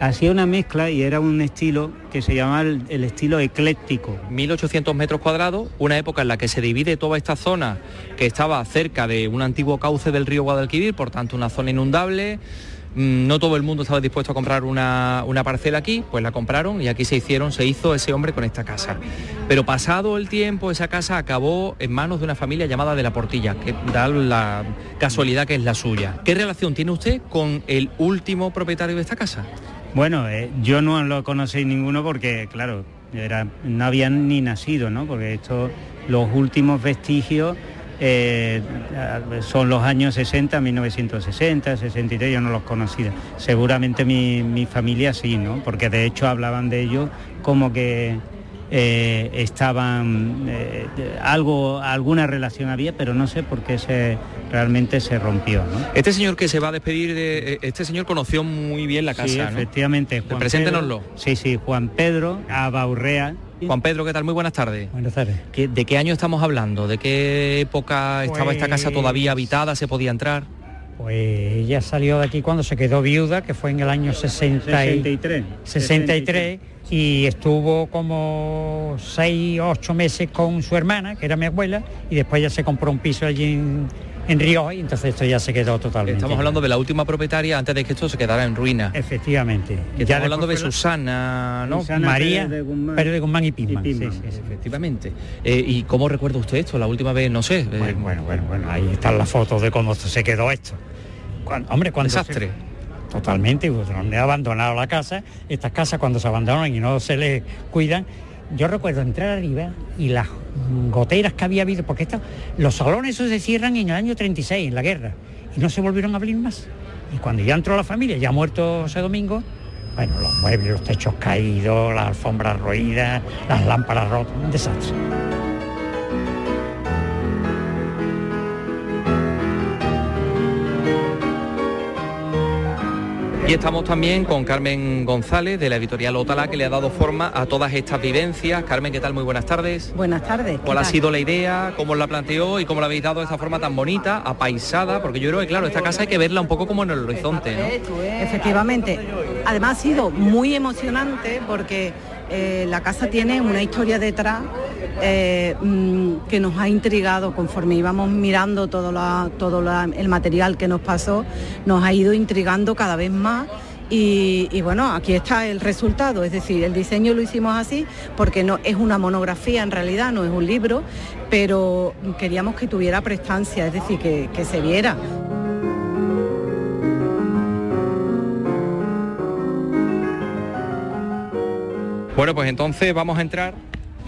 Q: hacía una mezcla y era un estilo que se llamaba el, estilo ecléctico.
C: 1800 metros cuadrados, una época en la que se divide toda esta zona que estaba cerca de un antiguo cauce del río Guadalquivir, por tanto una zona inundable. Mm, no todo el mundo estaba dispuesto a comprar una, una, parcela aquí, pues la compraron y aquí se hicieron, se hizo ese hombre con esta casa. Pero pasado el tiempo, esa casa acabó en manos de una familia llamada de la Portilla, que da la casualidad que es la suya. ¿Qué relación tiene usted con el último propietario de esta casa?
Q: Bueno, eh, yo no lo conocí ninguno porque, claro, era, no habían ni nacido, ¿no? Porque estos, los últimos vestigios eh, son los años 60, 1960, 63, yo no los conocía. Seguramente mi, mi familia sí, ¿no? Porque de hecho hablaban de ellos como que eh, estaban eh, algo alguna relación había pero no sé por qué se realmente se rompió
C: este señor que se va a despedir de eh, este señor conoció muy bien la casa
Q: sí, efectivamente
C: Juan preséntenoslo
Q: sí sí Juan Pedro Abaurrea
C: Juan Pedro, ¿qué tal? Muy buenas tardes.
R: Buenas tardes.
C: ¿De qué año estamos hablando? ¿De qué época estaba esta casa todavía pues habitada? ¿Se podía entrar?
R: Pues ella salió de aquí cuando se quedó viuda, que fue en el año 63. 63 y estuvo como seis o ocho meses con su hermana, que era mi abuela, y después ya se compró un piso allí en, en Río y entonces esto ya se quedó totalmente.
C: Estamos hablando de la última propietaria antes de que esto se quedara en ruina.
R: Efectivamente.
C: estamos hablando de Susana, ¿no?
R: María Pérez de Guzmán, y Pisman. Sí,
C: sí, efectivamente. Eh, ¿Y cómo recuerda usted esto? La última vez, no sé.
R: Eh, bueno, bueno, bueno, bueno, ahí están las fotos de cómo se quedó esto. hombre, cuando
C: Desastre.
R: Totalmente, pues, donde ha abandonado la casa, estas casas cuando se abandonan y no se les cuidan, yo recuerdo entrar arriba y las goteras que había habido, porque los salones se cierran en el año 36, en la guerra, y no se volvieron a abrir más. Y cuando ya entró la familia, ya muerto ese domingo, bueno, los muebles, los techos caídos, las alfombras roídas, las lámparas rotas, un desastre.
C: Y estamos también con Carmen González de la editorial Otala que le ha dado forma a todas estas vivencias. Carmen, ¿qué tal? Muy buenas tardes.
S: Buenas tardes.
C: ¿Cuál ha sido la idea? ¿Cómo la planteó y cómo la habéis dado de esta forma tan bonita, apaisada? Porque yo creo que claro, esta casa hay que verla un poco como en el horizonte, ¿no?
S: Efectivamente. Además ha sido muy emocionante porque eh, la casa tiene una historia detrás eh, mm, que nos ha intrigado conforme íbamos mirando todo, todo el material que nos pasó, nos ha ido intrigando cada vez más. Y, bueno, aquí está el resultado, es decir, el diseño lo hicimos así porque no es una monografía en realidad, no es un libro, pero queríamos que tuviera prestancia, es decir, que se viera.
C: Bueno, pues entonces vamos a entrar.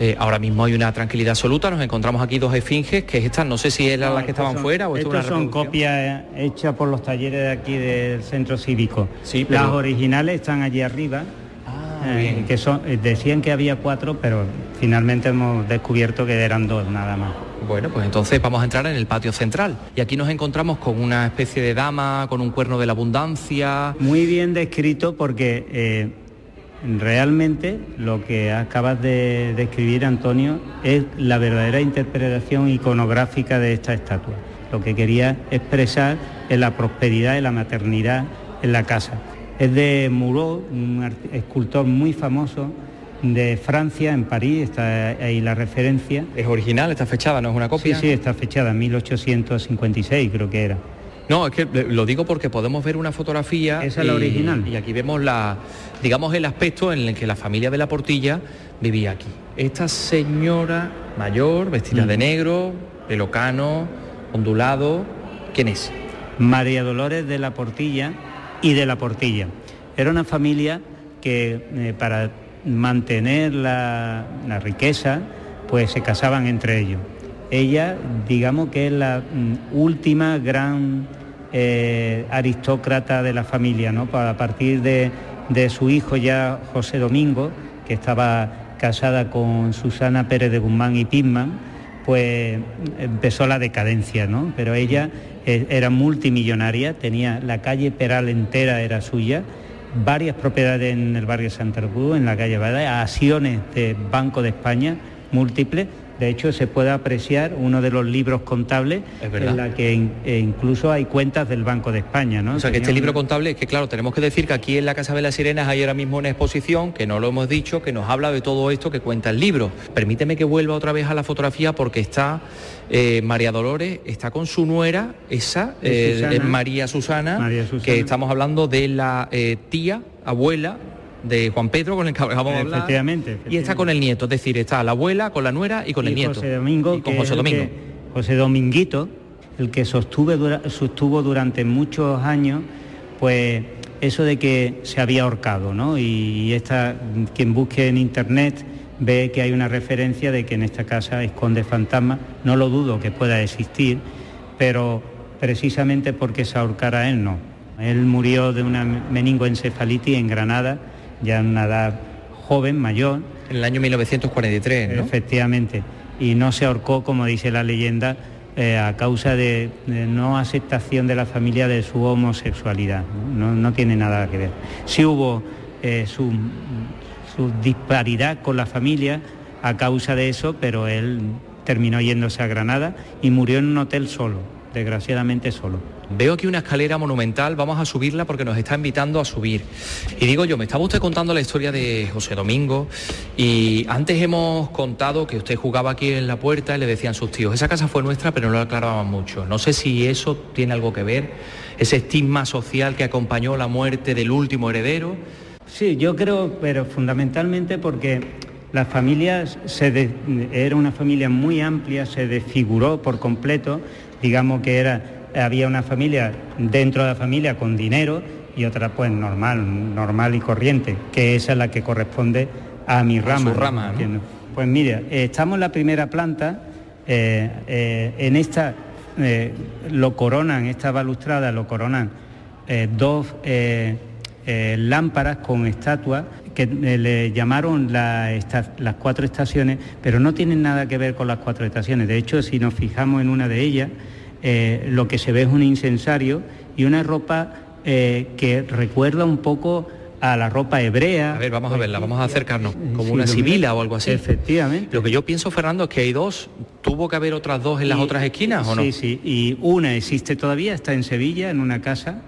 C: Eh, ahora mismo hay una tranquilidad absoluta, nos encontramos aquí dos esfinges, que es estas, no sé si eran las que estaban fuera o
Q: esto Estas son copias hechas por los talleres de aquí del centro cívico. Sí, Las originales están allí arriba, ah, eh, que son, eh, decían que había cuatro, pero finalmente hemos descubierto que eran dos nada más.
C: Bueno, pues entonces vamos a entrar en el patio central. Y aquí nos encontramos con una especie de dama, con un cuerno de la abundancia.
Q: Muy bien descrito porque Realmente lo que acabas de describir, Antonio, es la verdadera interpretación iconográfica de esta estatua. Lo que quería expresar es la prosperidad y la maternidad en la casa. Es de Moreau, un escultor muy famoso de Francia, en París, está ahí la referencia.
C: ¿Es original? ¿Está fechada? ¿No es una copia?
Q: Sí, sí, está fechada, en 1856 creo que era.
C: No, es que lo digo porque podemos ver una fotografía.
Q: Esa es la original.
C: Y aquí vemos la, digamos, el aspecto en el que la familia de la Portilla vivía aquí. Esta señora mayor, vestida de mm. negro, pelocano, ondulado, ¿quién es?
Q: María Dolores de la Portilla y de la Portilla. Era una familia que eh, para mantener la, la riqueza, pues se casaban entre ellos. Ella, digamos que es la mm, última gran eh, aristócrata de la familia, ¿no? A partir de, su hijo ya José Domingo, que estaba casada con Susana Pérez de Guzmán y Pisman, pues empezó la decadencia, ¿no? Pero ella eh, era multimillonaria, tenía la calle Peral entera era suya, varias propiedades en el barrio Santa Cruz, en la calle Bada, acciones de Banco de España múltiples de hecho, se puede apreciar uno de los libros contables en la que e incluso hay cuentas del Banco de España. ¿no?
C: O sea, que este libro contable, es que claro, tenemos que decir que aquí en la Casa de las Sirenas hay ahora mismo una exposición, que no lo hemos dicho, que nos habla de todo esto que cuenta el libro. Permíteme que vuelva otra vez a la fotografía porque está eh, María Dolores, está con su nuera, esa, eh, María, Susana, que estamos hablando de la eh, tía, abuela de Juan Pedro con el que vamos a hablar.
Q: Efectivamente,
C: Y está con el nieto, es decir, está la abuela, con la nuera y con el nieto.
Q: José Domingo,
C: con José Domingo.
Q: José Dominguito, el que sostuve, sostuvo durante muchos años, pues eso de que se había ahorcado, ¿no? Y esta, quien busque en internet ve que hay una referencia de que en esta casa esconde fantasmas, no lo dudo que pueda existir, pero precisamente porque se ahorcara él no. Él murió de una meningoencefalitis en Granada ya en una edad joven, mayor.
C: En el año 1943, ¿no?
Q: Efectivamente. Y no se ahorcó, como dice la leyenda, eh, a causa de, no aceptación de la familia de su homosexualidad. No, tiene nada que ver. Sí hubo eh, su, su disparidad con la familia a causa de eso, pero él terminó yéndose a Granada y murió en un hotel solo, desgraciadamente solo.
C: Veo aquí una escalera monumental, vamos a subirla porque nos está invitando a subir. Y digo yo, me estaba usted contando la historia de José Domingo y antes hemos contado que usted jugaba aquí en la puerta y le decían sus tíos, esa casa fue nuestra pero no lo aclaraban mucho. No sé si eso tiene algo que ver, ese estigma social que acompañó la muerte del último heredero.
Q: Sí, yo creo, pero fundamentalmente porque la familia era una familia muy amplia, se desfiguró por completo, digamos que era había una familia dentro de la familia con dinero y otra pues normal, normal y corriente, que esa es la que corresponde a mi rama.
C: rama
Q: Pues mira, estamos en la primera planta, eh, eh, en esta eh, lo coronan, esta balustrada lo coronan dos lámparas con estatuas que le llamaron las cuatro estaciones, pero no tienen nada que ver con las cuatro estaciones. De hecho, si nos fijamos en una de ellas, eh, lo que se ve es un incensario y una ropa eh, que recuerda un poco a la ropa hebrea.
C: A ver, vamos a verla, vamos a acercarnos, como una sibila o algo así.
Q: Efectivamente.
C: Lo que yo pienso, Fernando, es que hay dos, ¿tuvo que haber otras dos en las otras esquinas o no?
Q: Sí, sí, y una existe todavía, está en Sevilla, en una casa,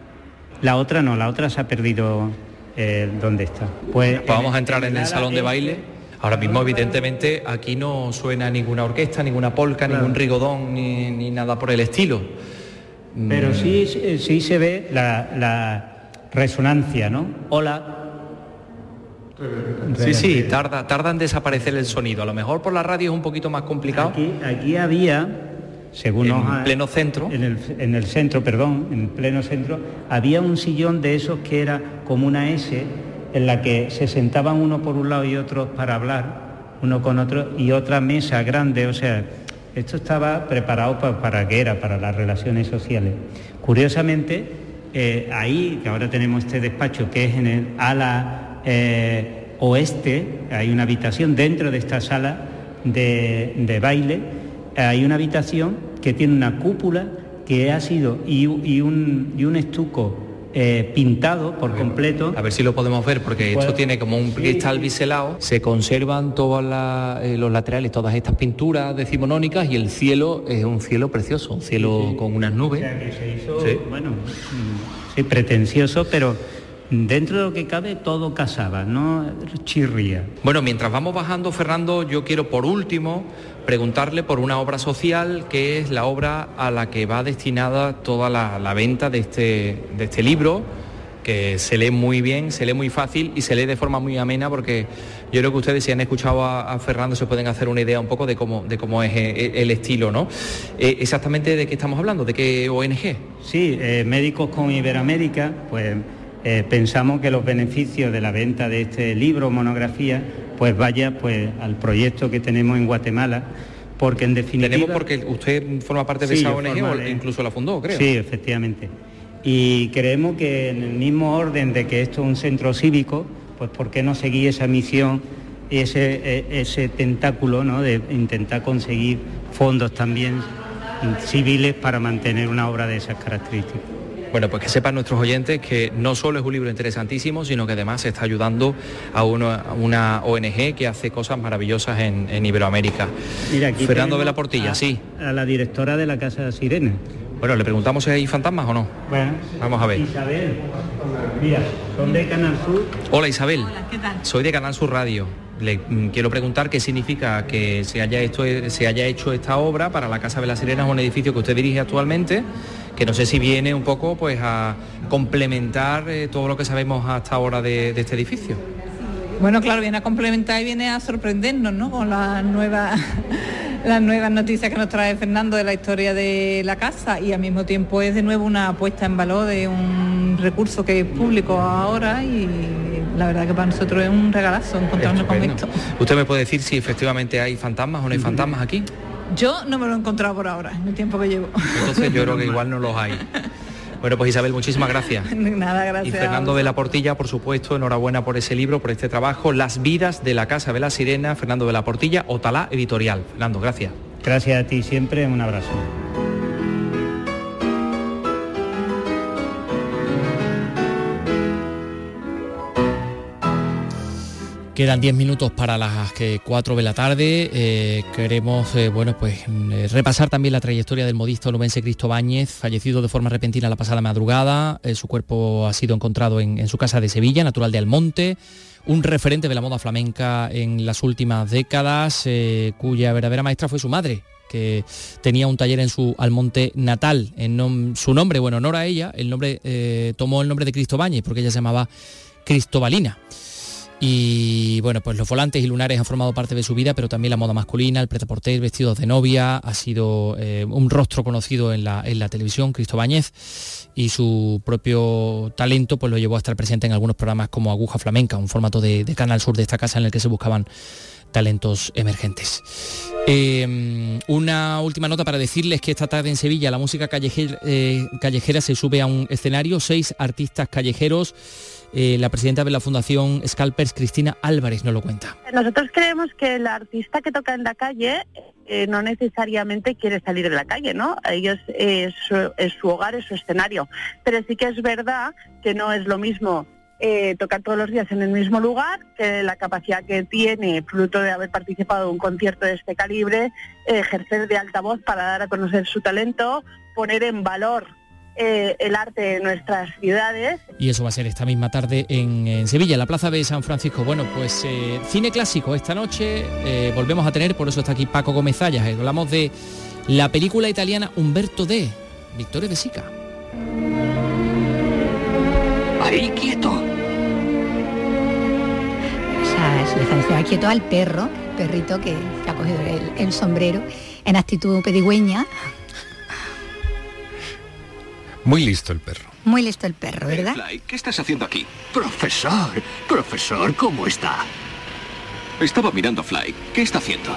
Q: la otra no, la otra se ha perdido eh, donde está.
C: Pues, vamos a entrar en el salón de baile. Ahora mismo, evidentemente, aquí no suena ninguna orquesta, ninguna polca, ningún rigodón, ni, nada por el estilo.
Q: Pero mm. sí, sí se ve la, resonancia, ¿no? Hola.
C: Sí, sí, tarda, tarda en desaparecer el sonido. A lo mejor por la radio es un poquito más complicado.
Q: Aquí, aquí había, según
C: en pleno centro.
Q: En el, en el centro, perdón, en pleno centro, había un sillón de esos que era como una S en la que se sentaban uno por un lado y otro para hablar, uno con otro, y otra mesa grande, o sea, esto estaba preparado para, que era, para las relaciones sociales. Curiosamente, eh, ahí, que ahora tenemos este despacho, que es en el ala eh, oeste, hay una habitación dentro de esta sala de, baile, hay una habitación que tiene una cúpula que ha sido y un estuco eh, pintado por completo.
C: A ver si lo podemos ver, porque esto tiene como un cristal biselado. Se conservan todos eh, los laterales, todas estas pinturas decimonónicas y el cielo es un cielo precioso, un cielo con unas nubes.
Q: bueno, mm, sí, pretencioso, pero dentro de lo que cabe todo casaba, no chirría.
C: Bueno, mientras vamos bajando, Fernando, yo quiero por último preguntarle por una obra social que es la obra a la que va destinada toda la, venta de este, de este libro, que se lee muy bien, se lee muy fácil y se lee de forma muy amena porque yo creo que ustedes si han escuchado a, Fernando se pueden hacer una idea un poco de cómo, de cómo es eh, el estilo, ¿no? Eh, exactamente de qué estamos hablando, de qué ONG.
Q: Sí, eh, Médicos con Iberoamérica, pues pensamos que los beneficios de la venta de este libro, monografía, pues vaya pues al proyecto que tenemos en Guatemala, porque en definitiva...
C: Tenemos porque usted forma parte de esa ONG o incluso la fundó, creo.
Q: Sí, efectivamente. Y creemos que en el mismo orden de que esto es un centro cívico, pues ¿por qué no seguir esa misión y ese, e, ese tentáculo ¿no? de intentar conseguir fondos también civiles para mantener una obra de esas características?
T: Bueno, pues que sepan nuestros oyentes que no solo es un libro interesantísimo, sino que además está ayudando a una, ONG que hace cosas maravillosas en, Iberoamérica.
Q: Mira, aquí
T: Fernando de la Portilla, sí.
Q: A la directora de la Casa Sirene.
T: Bueno, le preguntamos si hay fantasmas o no.
Q: Bueno,
T: vamos a ver.
Q: Isabel, mira, son de Canal Sur.
T: Hola Isabel. ¿qué tal? Soy de Canal Sur Radio. Le mm, quiero preguntar qué significa que se haya, se haya hecho esta obra para la Casa de las Sirenas, un edificio que usted dirige actualmente que no sé si viene un poco pues a complementar eh, todo lo que sabemos hasta ahora de, este edificio.
U: Bueno, claro, viene a complementar y viene a sorprendernos, ¿no? Con las nuevas (laughs) las nuevas noticias que nos trae Fernando de la historia de la casa y al mismo tiempo es de nuevo una puesta en valor de un recurso que es público ahora y la verdad que para nosotros es un regalazo encontrarnos con esto.
T: ¿Usted me puede decir si efectivamente hay fantasmas o no hay (laughs) fantasmas aquí?
U: Yo no me lo he encontrado por ahora, en el tiempo que llevo.
T: Entonces yo creo que igual no los hay. Bueno, pues Isabel, muchísimas gracias. (laughs)
U: Nada, gracias.
T: Y Fernando de la Portilla, por supuesto, enhorabuena por ese libro, por este trabajo, Las vidas de la Casa de la Sirena, Fernando de la Portilla, Otalá Editorial. Fernando, gracias.
Q: Gracias a ti siempre, un abrazo.
C: Quedan 10 minutos para las 4 de la tarde. Eh, queremos eh, bueno, pues, mm, repasar también la trayectoria del modisto nubense Cristo Báñez, fallecido de forma repentina la pasada madrugada. Eh, su cuerpo ha sido encontrado en, su casa de Sevilla, natural de Almonte un referente de la moda flamenca en las últimas décadas, cuya verdadera maestra fue su madre, que tenía un taller en su Almonte natal. En su nombre, bueno, en honor a ella, el nombre tomó el nombre de Cristo Báñez, porque ella se llamaba Cristobalina. Y bueno, pues los volantes y lunares han formado parte de su vida, pero también la moda masculina, el pretaporté, vestidos de novia, ha sido eh, un rostro conocido en la, televisión, Cristo Báñez, y su propio talento pues lo llevó a estar presente en algunos programas como Aguja Flamenca, un formato de, Canal Sur de esta casa en el que se buscaban talentos emergentes. Em, una última nota para decirles que esta tarde en Sevilla la música callejera, eh, callejera se sube a un escenario, seis artistas callejeros eh, la presidenta de la Fundación Scalpers, Cristina Álvarez, nos lo cuenta.
V: Nosotros creemos que el artista que toca en la calle eh, no necesariamente quiere salir de la calle, ¿no? Ellos es su hogar, es su escenario. Pero sí que es verdad que no es lo mismo eh, tocar todos los días en el mismo lugar, que la capacidad que tiene, fruto de haber participado en un concierto de este calibre, ejercer de altavoz para dar a conocer su talento, poner en valor eh, el arte de nuestras ciudades.
C: Y eso va a ser esta misma tarde en, Sevilla, en la Plaza de San Francisco. Bueno, pues eh, cine clásico esta noche eh, volvemos a tener, por eso está aquí Paco Gómez Zayas. Hablamos de la película italiana Humberto D. Victoria de Sica.
W: Ahí quieto.
E: Es licencia quieto al perro, perrito que, ha cogido el sombrero en actitud pedigüeña,
X: muy listo el perro.
E: Muy listo el perro, ¿verdad?
W: ¿qué estás haciendo aquí? Profesor, profesor, ¿cómo está? Estaba mirando a Fly. ¿Qué está haciendo?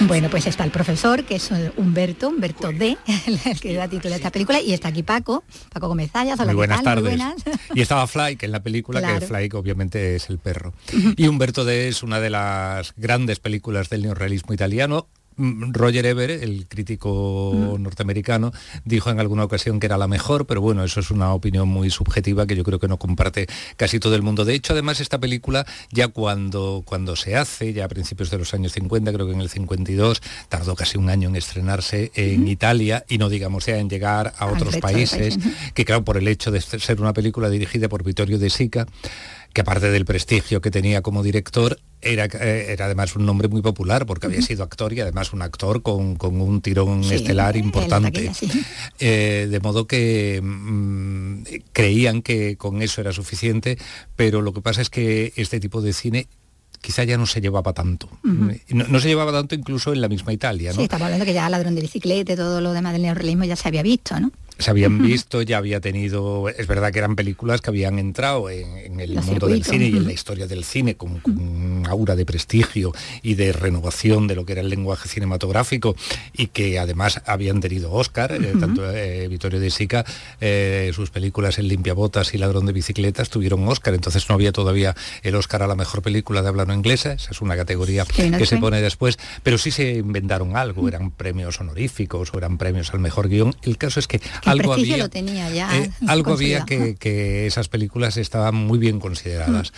E: Bueno, pues está el profesor, que es Humberto, Humberto D, el que da título a esta película, y está aquí Paco, Paco Gómez
X: Muy buenas tardes. Y estaba Fly, que en la película, que Fly obviamente es el perro. Y Humberto D es una de las grandes películas del neorrealismo italiano, Roger Ebert, el crítico mm. norteamericano, dijo en alguna ocasión que era la mejor, pero bueno, eso es una opinión muy subjetiva que yo creo que no comparte casi todo el mundo. De hecho, además, esta película ya cuando, cuando se hace, ya a principios de los años 50, creo que en el 52, tardó casi un año en estrenarse en Italia y no digamos ya en llegar a otros países, que claro, por el hecho de ser una película dirigida por Vittorio De Sica, que aparte del prestigio que tenía como director, era, eh, era además un nombre muy popular porque había sido actor y además un actor con, un tirón estelar importante. Eh, de modo que mm, creían que con eso era suficiente, pero lo que pasa es que este tipo de cine quizá ya no se llevaba tanto. no, se llevaba tanto incluso en la misma Italia. ¿no?
E: Sí, estaba hablando que ya ladrón de bicicleta y todo lo demás del neorrealismo ya se había visto, ¿no?
X: Se habían (laughs) visto, ya había tenido, es verdad que eran películas que habían entrado en, el mundo del cine y en la historia del cine con, un aura de prestigio y de renovación de lo que era el lenguaje cinematográfico y que además habían tenido Oscar, eh, tanto eh, Vittorio de Sica, eh, sus películas El limpiabotas y Ladrón de bicicletas tuvieron Oscar, entonces no había todavía el Oscar a la mejor película de habla no inglesa, esa es una categoría que se pone después, pero sí se inventaron algo, eran premios honoríficos o eran premios al mejor guion. El caso es que algo había,
E: lo tenía ya.
X: eh, algo había que, que esas películas estaban muy bien consideradas.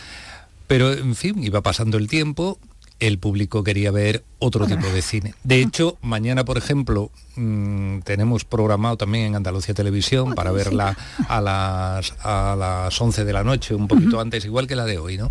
X: Pero, en fin, iba pasando el tiempo, el público quería ver otro tipo de cine. De hecho, mañana, por ejemplo, mm, tenemos programado también en Andalucía Televisión para verla (laughs) a las, a las 11 de la noche, un poquito antes, igual que la de hoy, ¿no?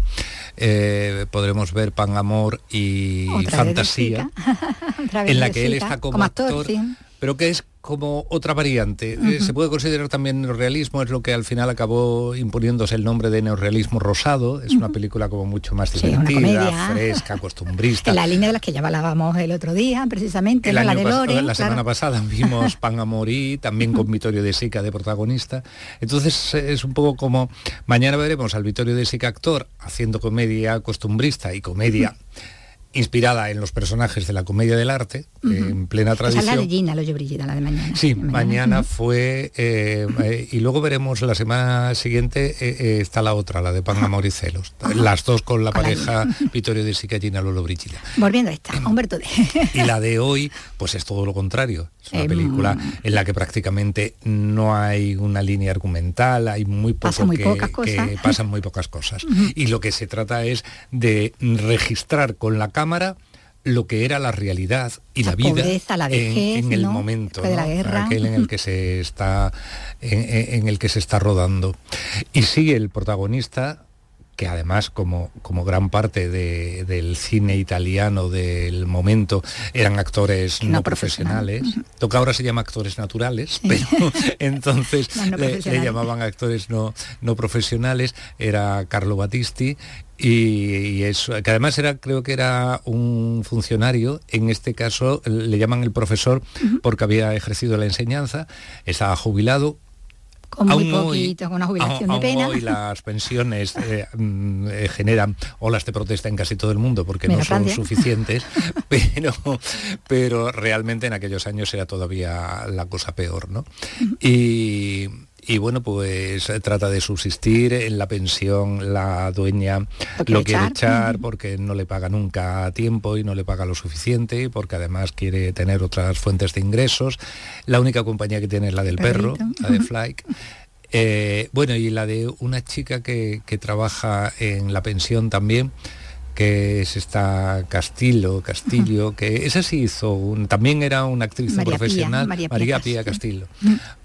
X: Eh, podremos ver Pan, Amor y Fantasía, (laughs) en la que él está como,
E: como actor,
X: actor,
E: sí.
X: pero que es como otra variante. Eh, se puede considerar también neorrealismo, es lo que al final acabó imponiéndose el nombre de neorrealismo rosado. Es una película como mucho más divertida, fresca, costumbrista.
E: En la línea de las que ya hablábamos el otro día, precisamente,
X: El
E: ¿no? la de Lore.
X: la
E: claro.
X: semana pasada vimos Pan a Morir, también con Vittorio de Sica de protagonista. Entonces es un poco como mañana veremos al Vittorio de Sica actor haciendo comedia costumbrista y comedia inspirada en los personajes de la comedia del arte,
E: Ujú.
X: en plena
E: Esa es la de
X: tradición.
E: Gina, lo yo la de mañana.
X: Sí,
E: De
X: mañana fue eh, eh, y luego veremos la semana siguiente eh, eh, está la otra, la de Pan, Amor y Celos. (laughs) Las dos con la
E: Con la
X: pareja (laughs) Vittorio de Sica, Gina Lolo Brigida.
E: Volviendo a esta, Humberto D.
X: Y la de hoy, pues es todo lo contrario. Es una
E: Em,
X: película en la que prácticamente no hay una línea argumental, hay muy poco
E: muy
X: que,
E: pocas
X: que
E: cosas. (laughs)
X: pasan muy pocas cosas. (laughs) Y lo que se trata es de registrar con la cámara lo que era la realidad y
E: La
X: la, vida
E: pobreza, la
X: en-
E: vejez,
X: en, el
E: ¿no?
X: momento,
E: de la
X: ¿no?
E: guerra.
X: aquel en el que se está en- en el que se está rodando. Y sigue el protagonista que además como, como gran parte de- del cine italiano del momento eran actores no,
E: No
X: profesionales,
E: profesionales.
X: lo que ahora se llama actores naturales, pero (laughs) entonces
E: no
X: le- llamaban actores no, no profesionales, era Carlo Battisti y, y eso, que además era, creo que era un funcionario, en este caso le llaman el profesor porque había ejercido la enseñanza, estaba jubilado,
E: Con muy
X: hoy-
E: poquito, con una jubilación
X: aún-
E: de pena.
X: hoy las (laughs) pensiones eh, mm, eh, generan olas de protesta en casi todo el mundo porque
E: Menos
X: no son
E: Francia.
X: suficientes, (laughs) pero, pero realmente en aquellos años era todavía la cosa peor, ¿no? Y, y bueno, pues eh, trata de subsistir en la pensión, la dueña
E: Lo quiere
X: lo quiere
E: echar.
X: echar (laughs) porque no le paga nunca a tiempo y no le paga lo suficiente y porque además quiere tener otras fuentes de ingresos. La única compañía que tiene es la del perro,
E: Perrito.
X: la de. Flyke. Eh, bueno, y la de una chica que, que trabaja en la pensión también, que es esta Castillo, Castillo, que esa sí hizo, un, también era una actriz
E: Pía,
X: profesional,
E: María
X: María,
E: Pía
X: Castillo.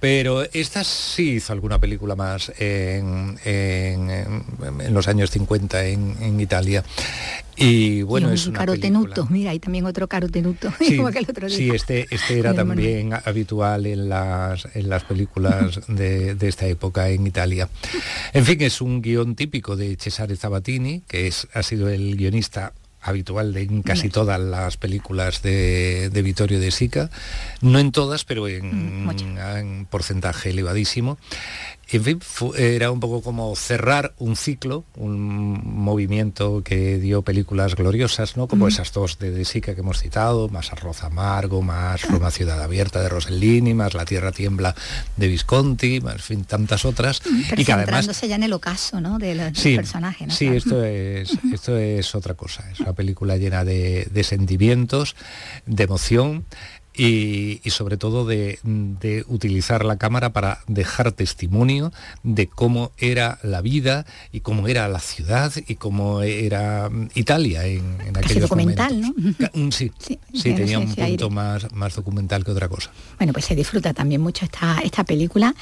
X: Pero esta sí hizo alguna película más en, en- en- en los años 50 en, en Italia. Y bueno,
E: Y un
X: es una
E: carotenuto, mira, hay también otro carotenuto, (laughs)
X: Sí,
E: igual que el otro día.
X: sí, este, este era
E: hermano.
X: también habitual en las, en las películas (laughs) de, de esta época en Italia. En fin, es un guion típico de Cesare Zabatini, que es, ha sido el guionista habitual de en casi todas las películas de, de Vittorio de Sica, no en todas, pero en, en porcentaje elevadísimo. En fin, fu- era un poco como cerrar un ciclo, un movimiento que dio películas gloriosas, ¿no? Como
E: Mm.
X: esas dos de De Sica que hemos citado, más Arroz Amargo, más Roma Ciudad Abierta de Rossellini, más La Tierra Tiembla de Visconti, más en fin, tantas otras.
E: Pero
X: y que además
E: ya en el ocaso, ¿no? De los
X: Sí,
E: personaje, ¿no?
X: sí, esto es, esto es otra cosa. Es una película llena de, de sentimientos, de emoción y, y sobre todo de, de utilizar la cámara para dejar testimonio de cómo era la vida y cómo era la ciudad y cómo era mm, Italia en, en aquellos
E: documental,
X: momentos.
E: ¿no?
X: Sí, tenía un
E: aire.
X: punto más, más documental que otra cosa.
E: Bueno, pues se disfruta también mucho esta, esta película.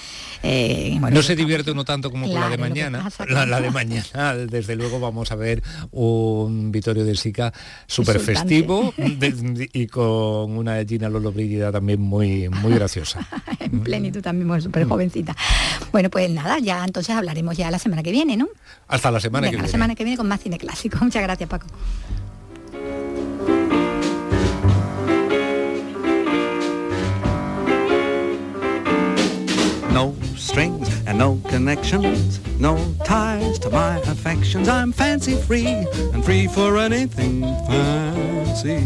E: eh, bueno,
X: no se divierte uno tanto como con la de mañana. La, la de mañana, desde luego, vamos a ver un Vittorio de Sica súper festivo de- y con una Gina Lolo Brígida también muy, muy graciosa. (laughs)
E: en plenitud también, súper jovencita. Bueno, pues nada, ya entonces hablaremos ya la semana que viene, ¿no?
X: Hasta la semana
E: Venga,
X: que
E: la
X: viene.
E: semana que viene con más cine clásico. (laughs) Muchas gracias, Paco.
Y: No strings and no connections. No ties to my affections, I'm fancy free and free for anything fancy.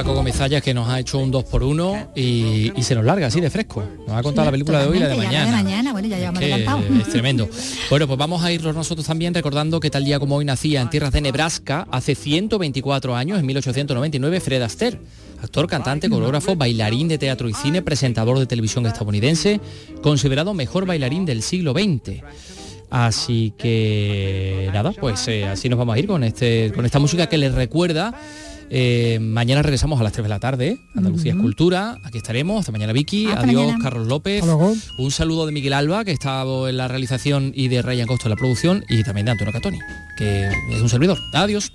C: Paco Gomezalla que nos ha hecho un 2 por 1 y, y se nos larga así de fresco. Nos ha contado la película de hoy y la de mañana.
E: de mañana, bueno, ya llevamos
C: que
E: adelantado.
C: es tremendo. Bueno, pues vamos a irnos nosotros también recordando que tal día como hoy nacía en tierras de Nebraska, hace 124 años, en 1899, Fred Astaire. Actor, cantante, coreógrafo, bailarín de teatro y cine, presentador de televisión estadounidense, considerado mejor bailarín del siglo XX. Así que nada, pues eh, así nos vamos a ir con este con esta música que les recuerda. Eh, mañana regresamos a las 3 de la tarde, Andalucía es
D: Ujú.
C: Cultura, aquí estaremos, hasta mañana Vicky,
D: Hasta
C: adiós
D: mañana.
C: Carlos López, un saludo de Miguel Alba, que está en la realización, y de Ryan Costo en la producción, y también de Antonio Catoni, que es un servidor. Adiós.